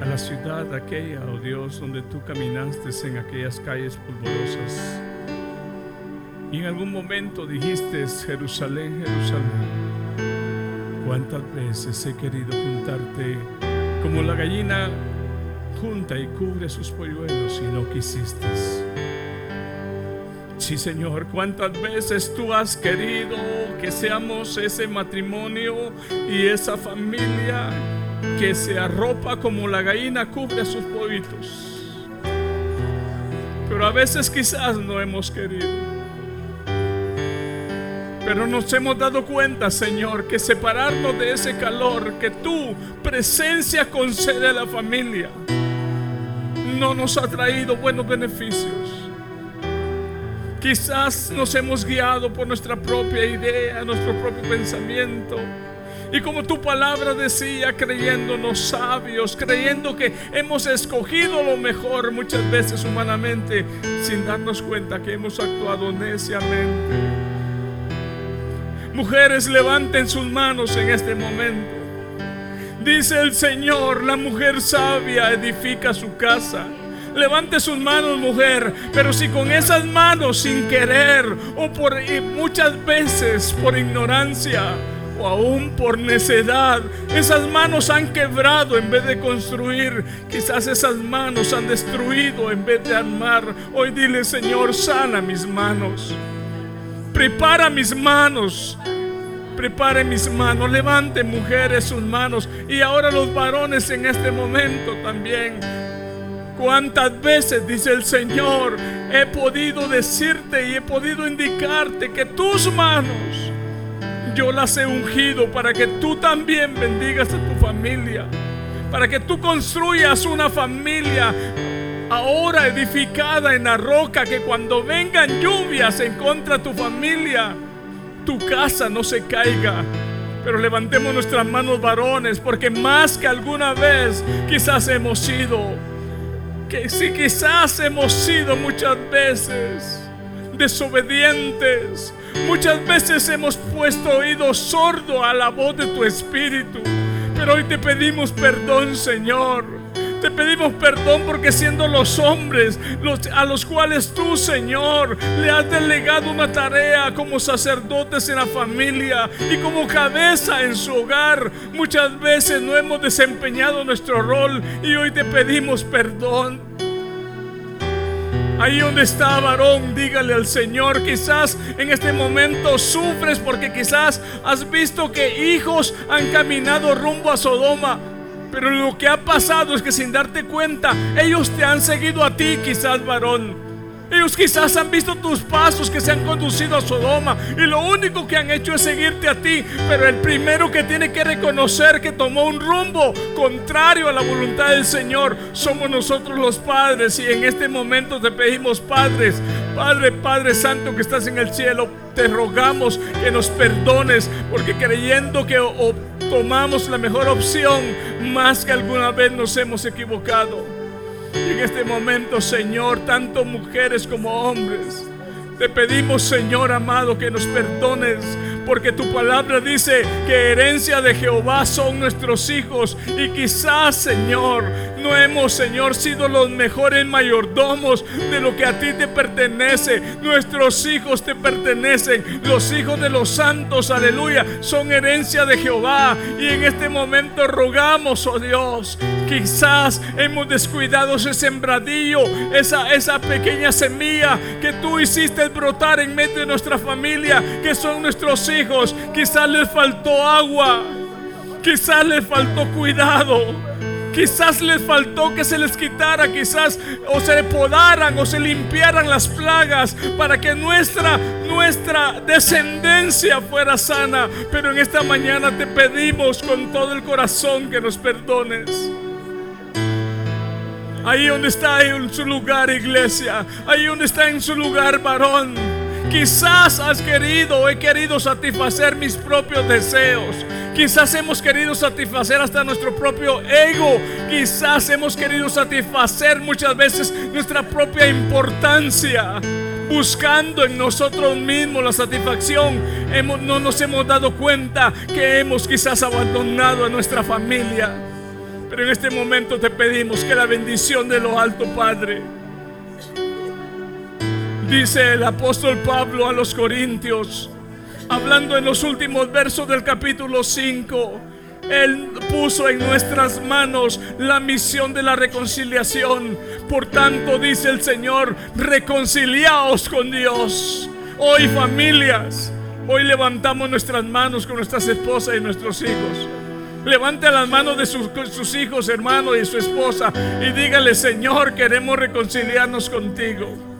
a la ciudad aquella, oh Dios, donde tú caminaste en aquellas calles polvorosas. Y en algún momento dijiste, Jerusalén, Jerusalén, cuántas veces he querido juntarte como la gallina junta y cubre sus polluelos y no quisiste. Sí, Señor, cuántas veces tú has querido que seamos ese matrimonio y esa familia que se arropa como la gallina cubre sus pollitos. Pero a veces quizás no hemos querido. Pero nos hemos dado cuenta, Señor, que separarnos de ese calor que tu presencia concede a la familia no nos ha traído buenos beneficios. Quizás nos hemos guiado por nuestra propia idea, nuestro propio pensamiento. Y como tu palabra decía, creyéndonos sabios, creyendo que hemos escogido lo mejor muchas veces humanamente, sin darnos cuenta que hemos actuado neciamente. Mujeres, levanten sus manos en este momento. Dice el Señor, la mujer sabia edifica su casa Levante sus manos, mujer. Pero si con esas manos, sin querer, o por muchas veces por ignorancia, o aún por necedad, esas manos han quebrado en vez de construir. Quizás esas manos han destruido en vez de armar. Hoy dile, Señor, sana mis manos. Prepara mis manos. Prepare mis manos, levante mujeres sus manos y ahora los varones en este momento también Cuántas veces, dice el Señor, he podido decirte y he podido indicarte que tus manos yo las he ungido para que tú también bendigas a tu familia, para que tú construyas una familia ahora edificada en la roca, que cuando vengan lluvias en contra de tu familia, tu casa no se caiga. Pero levantemos nuestras manos varones, porque más que alguna vez quizás hemos sido si quizás hemos sido muchas veces desobedientes, muchas veces hemos puesto oído sordo a la voz de tu espíritu, pero hoy te pedimos perdón, Señor. Te pedimos perdón porque siendo los hombres a los cuales tú, Señor, le has delegado una tarea como sacerdotes en la familia y como cabeza en su hogar, muchas veces no hemos desempeñado nuestro rol y hoy te pedimos perdón. Ahí donde está varón, dígale al Señor, quizás en este momento sufres porque quizás has visto que hijos han caminado rumbo a Sodoma. Pero lo que ha pasado es que sin darte cuenta, ellos te han seguido a ti, quizás varón. Ellos quizás han visto tus pasos que se han conducido a Sodoma y lo único que han hecho es seguirte a ti. Pero el primero que tiene que reconocer que tomó un rumbo contrario a la voluntad del Señor somos nosotros los padres. Y en este momento te pedimos, padres, Padre, Padre Santo que estás en el cielo, te rogamos que nos perdones porque creyendo que tomamos la mejor opción, más que alguna vez nos hemos equivocado. En este momento, Señor, tanto mujeres como hombres, te pedimos, Señor amado, que nos perdones, porque tu palabra dice que herencia de Jehová son nuestros hijos. Y quizás, Señor, no hemos, Señor, sido los mejores mayordomos de lo que a ti te pertenece. Nuestros hijos te pertenecen. Los hijos de los santos, aleluya, son herencia de Jehová. Y en este momento rogamos, oh Dios, quizás hemos descuidado ese sembradillo, esa, esa pequeña semilla que tú hiciste brotar en medio de nuestra familia, que son nuestros hijos. Quizás les faltó agua, quizás les faltó cuidado. Quizás les faltó que se les quitara, quizás o se podaran o se limpiaran las plagas para que nuestra nuestra descendencia fuera sana. Pero en esta mañana te pedimos con todo el corazón que nos perdones. Ahí donde está en su lugar, iglesia. Ahí donde está en su lugar, varón. Quizás has querido he querido satisfacer mis propios deseos. Quizás hemos querido satisfacer hasta nuestro propio ego. Quizás hemos querido satisfacer muchas veces nuestra propia importancia. Buscando en nosotros mismos la satisfacción, no nos hemos dado cuenta que hemos quizás abandonado a nuestra familia. Pero en este momento te pedimos que la bendición de lo alto, Padre, dice el apóstol Pablo a los Corintios, hablando en los últimos versos del capítulo 5. Él puso en nuestras manos la misión de la reconciliación. Por tanto, dice el Señor, reconciliaos con Dios. Hoy familias, hoy levantamos nuestras manos con nuestras esposas y nuestros hijos. Levante las manos de sus, sus hijos, hermanos y su esposa y dígale, Señor, queremos reconciliarnos contigo.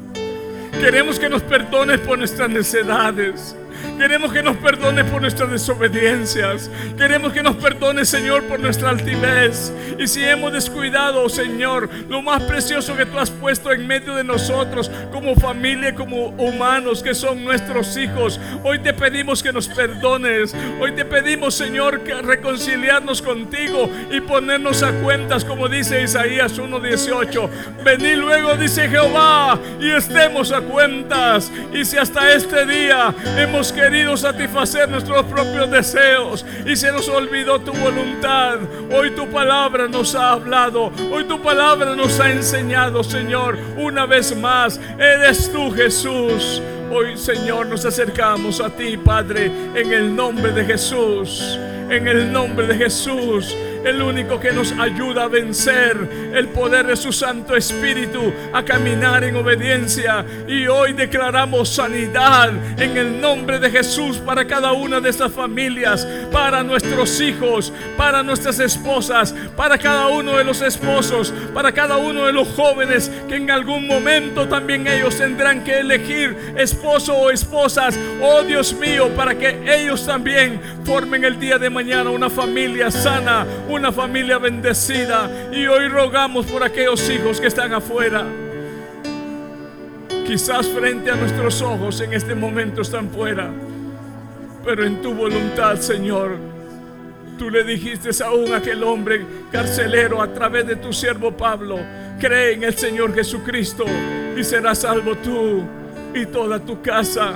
Queremos que nos perdones por nuestras necedades. Queremos que nos perdones por nuestras desobediencias. Queremos que nos perdones, Señor, por nuestra altivez. Y si hemos descuidado, Señor, lo más precioso que tú has puesto en medio de nosotros, como familia, como humanos que son nuestros hijos, hoy te pedimos que nos perdones. Hoy te pedimos, Señor, que reconciliarnos contigo y ponernos a cuentas, como dice Isaías 1:18. Vení luego, dice Jehová, y estemos a cuentas. Y si hasta este día hemos querido satisfacer nuestros propios deseos y se nos olvidó tu voluntad. Hoy tu palabra nos ha hablado, hoy tu palabra nos ha enseñado, Señor, una vez más, eres tú Jesús. Hoy, Señor, nos acercamos a ti, Padre, en el nombre de Jesús, en el nombre de Jesús el único que nos ayuda a vencer el poder de su Santo Espíritu, a caminar en obediencia. Y hoy declaramos sanidad en el nombre de Jesús para cada una de estas familias, para nuestros hijos, para nuestras esposas, para cada uno de los esposos, para cada uno de los jóvenes que en algún momento también ellos tendrán que elegir esposo o esposas. Oh Dios mío, para que ellos también formen el día de mañana una familia sana, familia bendecida. Y hoy rogamos por aquellos hijos que están afuera. Quizás frente a nuestros ojos en este momento están fuera. Pero en tu voluntad, Señor, tú le dijiste aún a aquel hombre carcelero a través de tu siervo Pablo, cree en el Señor Jesucristo y serás salvo tú y toda tu casa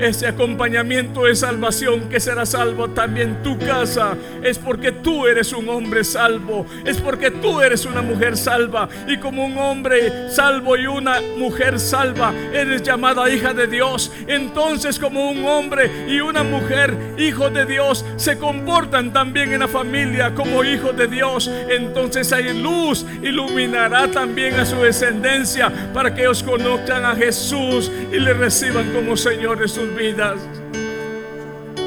ese acompañamiento de salvación que será salvo también tu casa. Es porque tú eres un hombre salvo. Es porque tú eres una mujer salva. Y como un hombre salvo y una mujer salva, eres llamada hija de Dios. Entonces como un hombre y una mujer hijo de Dios se comportan también en la familia como hijos de Dios. Entonces hay luz, iluminará también a su descendencia para que ellos conozcan a Jesús y le reciban como Señor de vidas.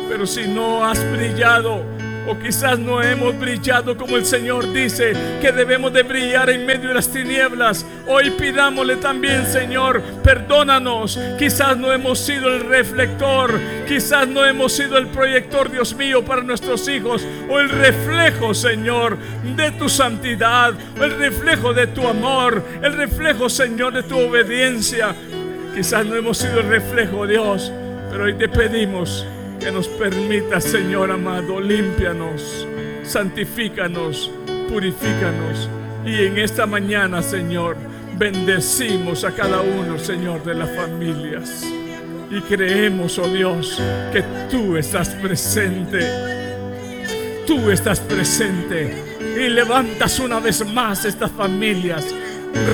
Pero si no has brillado, o quizás no hemos brillado como el Señor dice que debemos de brillar en medio de las tinieblas. Hoy pidámosle también, Señor, perdónanos. Quizás no hemos sido el reflector, quizás no hemos sido el proyector, Dios mío, para nuestros hijos, o el reflejo, Señor, de tu santidad, el reflejo de tu amor, el reflejo, Señor, de tu obediencia. Quizás no hemos sido el reflejo, Dios, pero hoy te pedimos que nos permita, Señor amado, límpianos, santifícanos, purifícanos. Y en esta mañana, Señor, bendecimos a cada uno, Señor, de las familias. Y creemos, oh Dios, que tú estás presente. Tú estás presente. Y levantas una vez más estas familias.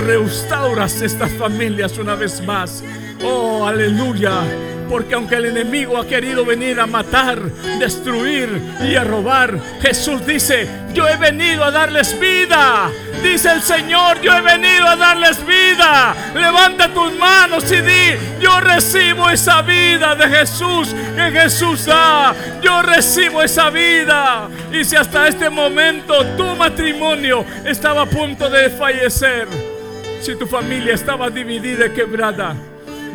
Restauras estas familias una vez más. Oh, aleluya. Porque aunque el enemigo ha querido venir a matar, destruir y a robar, Jesús dice, yo he venido a darles vida. Dice el Señor, yo he venido a darles vida. Levanta tus manos y di, yo recibo esa vida de Jesús que Jesús da. Yo recibo esa vida. Y si hasta este momento tu matrimonio estaba a punto de fallecer, si tu familia estaba dividida y quebrada,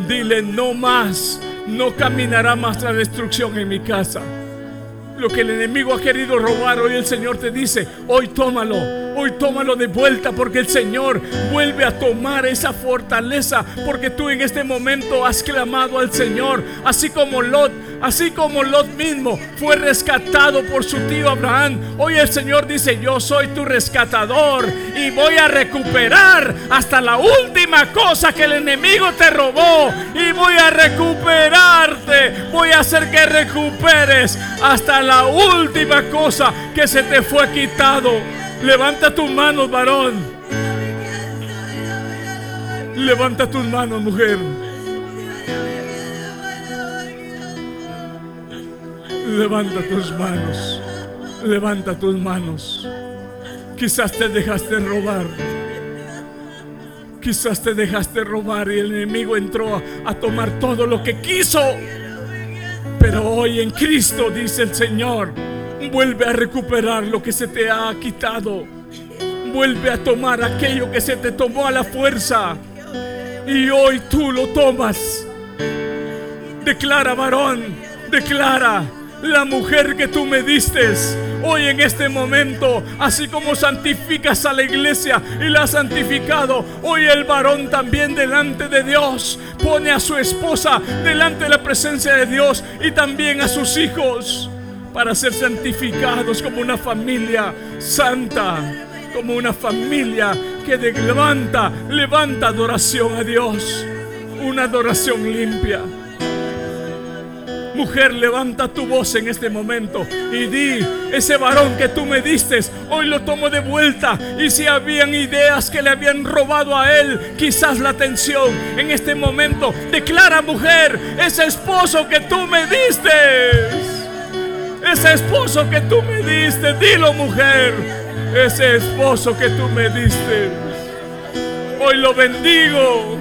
dile no más no caminará más la destrucción en mi casa. Lo que el enemigo ha querido robar, hoy el Señor te dice, hoy tómalo, Hoy tómalo de vuelta porque el Señor vuelve a tomar esa fortaleza porque tú en este momento has clamado al Señor, así como Lot, así como Lot mismo fue rescatado por su tío Abraham. Hoy el Señor dice, yo soy tu rescatador y voy a recuperar hasta la última cosa que el enemigo te robó y voy a recuperarte, voy a hacer que recuperes hasta la última cosa que se te fue quitado. Levanta tus manos, varón. Levanta tus manos, mujer. Levanta tus manos. Levanta tus manos. Quizás te dejaste robar. Quizás te dejaste robar y el enemigo entró a, tomar todo lo que quiso. Pero hoy en Cristo, dice el Señor, vuelve a recuperar lo que se te ha quitado. Vuelve a tomar aquello que se te tomó a la fuerza. Y hoy tú lo tomas. Declara, varón, declara la mujer que tú me diste. Hoy en este momento, así como santificas a la iglesia y la has santificado, hoy el varón también delante de Dios pone a su esposa delante de la presencia de Dios y también a sus hijos para ser santificados como una familia santa, como una familia que levanta, levanta adoración a Dios, una adoración limpia. Mujer, levanta tu voz en este momento y di, ese varón que tú me diste, hoy lo tomo de vuelta. Y si habían ideas que le habían robado a él, quizás la atención en este momento, declara mujer, ese esposo que tú me diste, ese esposo que tú me diste, dilo mujer, ese esposo que tú me diste, hoy lo bendigo,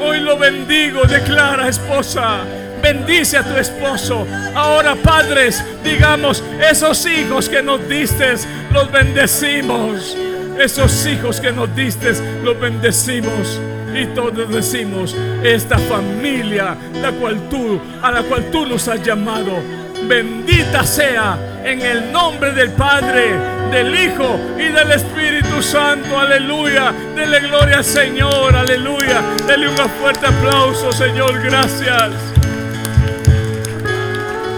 hoy lo bendigo, declara esposa. Bendice a tu esposo. Ahora, padres, digamos, esos hijos que nos diste, los bendecimos. Esos hijos que nos diste, los bendecimos. Y todos decimos, esta familia, la cual tú, a la cual tú nos has llamado, bendita sea en el nombre del Padre, del Hijo y del Espíritu Santo. Aleluya. Dele gloria al Señor. Aleluya. Dele un fuerte aplauso, Señor. Gracias.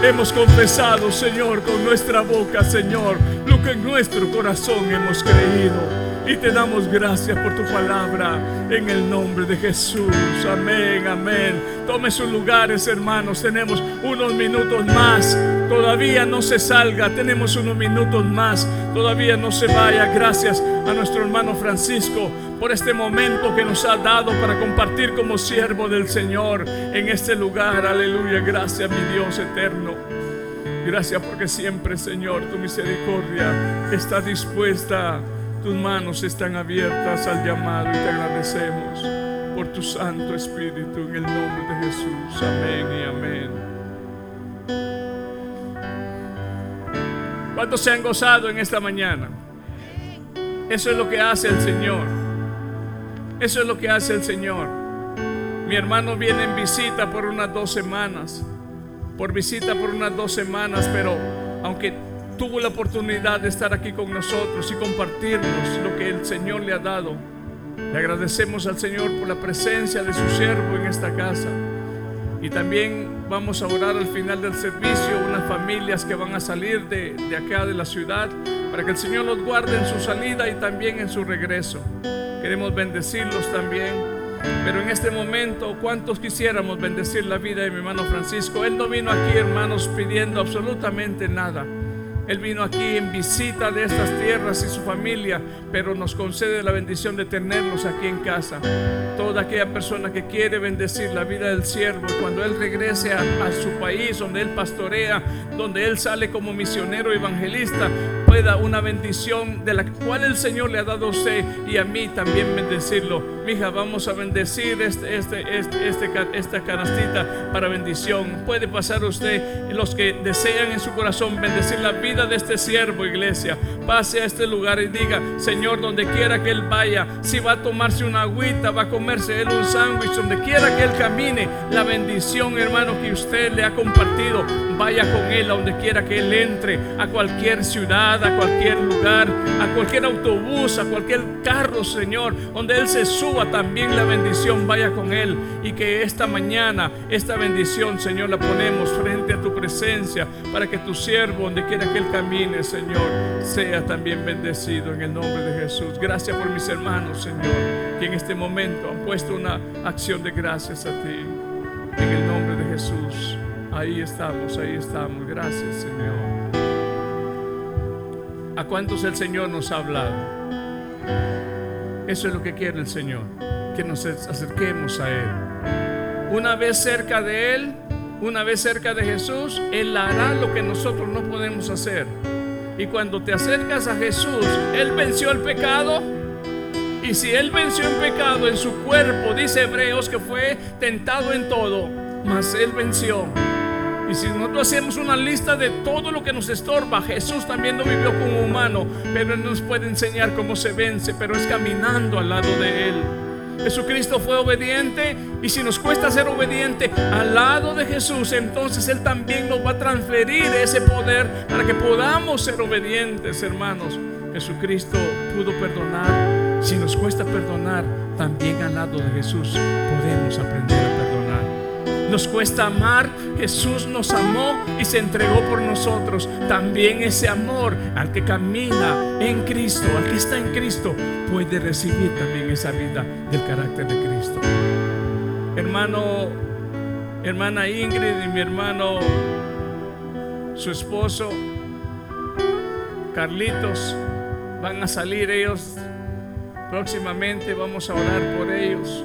Hemos confesado, Señor, con nuestra boca, Señor, lo que en nuestro corazón hemos creído. Y te damos gracias por tu palabra en el nombre de Jesús. Amén, amén. Tome sus lugares, hermanos. Tenemos unos minutos más. Todavía no se salga. Tenemos unos minutos más. Todavía no se vaya. Gracias a nuestro hermano Francisco por este momento que nos ha dado para compartir como siervo del Señor en este lugar. Aleluya. Gracias, mi Dios eterno. Gracias porque siempre, Señor, tu misericordia está dispuesta. Tus manos están abiertas al llamado y te agradecemos por tu Santo Espíritu en el nombre de Jesús. Amén y amén. ¿Cuántos se han gozado en esta mañana? Eso es lo que hace el Señor. Eso es lo que hace el Señor. Mi hermano viene en visita por unas dos semanas. Por visita por unas dos semanas, pero aunque tuvo la oportunidad de estar aquí con nosotros y compartirnos lo que el Señor le ha dado, le agradecemos al Señor por la presencia de su siervo en esta casa. Y también vamos a orar al final del servicio unas familias que van a salir de, de acá de la ciudad para que el Señor los guarde en su salida y también en su regreso. Queremos bendecirlos también. Pero en este momento, ¿cuántos quisiéramos bendecir la vida de mi hermano Francisco? Él no vino aquí, hermanos, pidiendo absolutamente nada. Él vino aquí en visita de estas tierras y su familia, pero nos concede la bendición de tenerlos aquí en casa. Toda aquella persona que quiere bendecir la vida del siervo, cuando Él regrese a, su país, donde Él pastorea, donde Él sale como misionero evangelista, pueda una bendición de la cual el Señor le ha dado a usted y a mí también bendecirlo. Mija, vamos a bendecir este, este, este, este, esta canastita para bendición. Puede pasar usted, los que desean en su corazón bendecir la vida de este siervo, iglesia. Pase a este lugar y diga, Señor, donde quiera que Él vaya, si va a tomarse una agüita, va a comerse Él un sándwich, donde quiera que Él camine, la bendición, hermano, que usted le ha compartido, vaya con Él a donde quiera que Él entre, a cualquier ciudad, a cualquier lugar, a cualquier autobús, a cualquier carro, Señor, donde Él se suba también la bendición, vaya con Él. Y que esta mañana, esta bendición, Señor, la ponemos frente a tu presencia para que tu siervo, donde quiera que Él camine, Señor, sea también bendecido en el nombre de Jesús. Gracias por mis hermanos, Señor, que en este momento han puesto una acción de gracias a ti. En el nombre de Jesús. Ahí estamos, ahí estamos. Gracias, Señor. ¿A cuántos el Señor nos ha hablado? Eso es lo que quiere el Señor, que nos acerquemos a Él. Una vez cerca de Él, una vez cerca de Jesús, Él hará lo que nosotros no podemos hacer. Y cuando te acercas a Jesús, Él venció el pecado. Y si Él venció el pecado en su cuerpo, dice Hebreos que fue tentado en todo, mas Él venció. Y si nosotros hacemos una lista de todo lo que nos estorba, Jesús también lo vivió como humano, pero Él nos puede enseñar cómo se vence, pero es caminando al lado de Él. Jesucristo fue obediente y si nos cuesta ser obediente al lado de Jesús, entonces Él también nos va a transferir ese poder para que podamos ser obedientes, hermanos. Jesucristo pudo perdonar. Si nos cuesta perdonar, también al lado de Jesús podemos aprender a perdonar. Nos cuesta amar, Jesús nos amó y se entregó por nosotros. También ese amor al que camina en Cristo, al que está en Cristo, puede recibir también esa vida del carácter de Cristo. Hermano, hermana Ingrid y mi hermano, su esposo, Carlitos, van a salir ellos próximamente. Vamos a orar por ellos.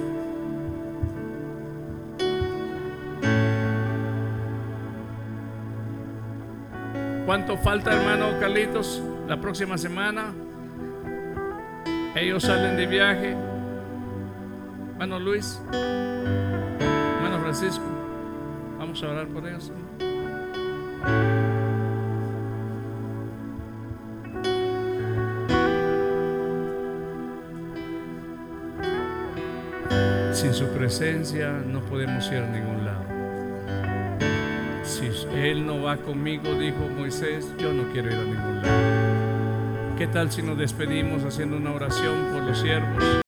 ¿Cuánto falta, hermano Carlitos? La próxima semana. Ellos salen de viaje. Hermano Luis. Hermano Francisco. Vamos a orar por ellos. Sin su presencia no podemos ir a ningún lado. Él no va conmigo, dijo Moisés, yo no quiero ir a ningún lado. ¿Qué tal si nos despedimos haciendo una oración por los siervos?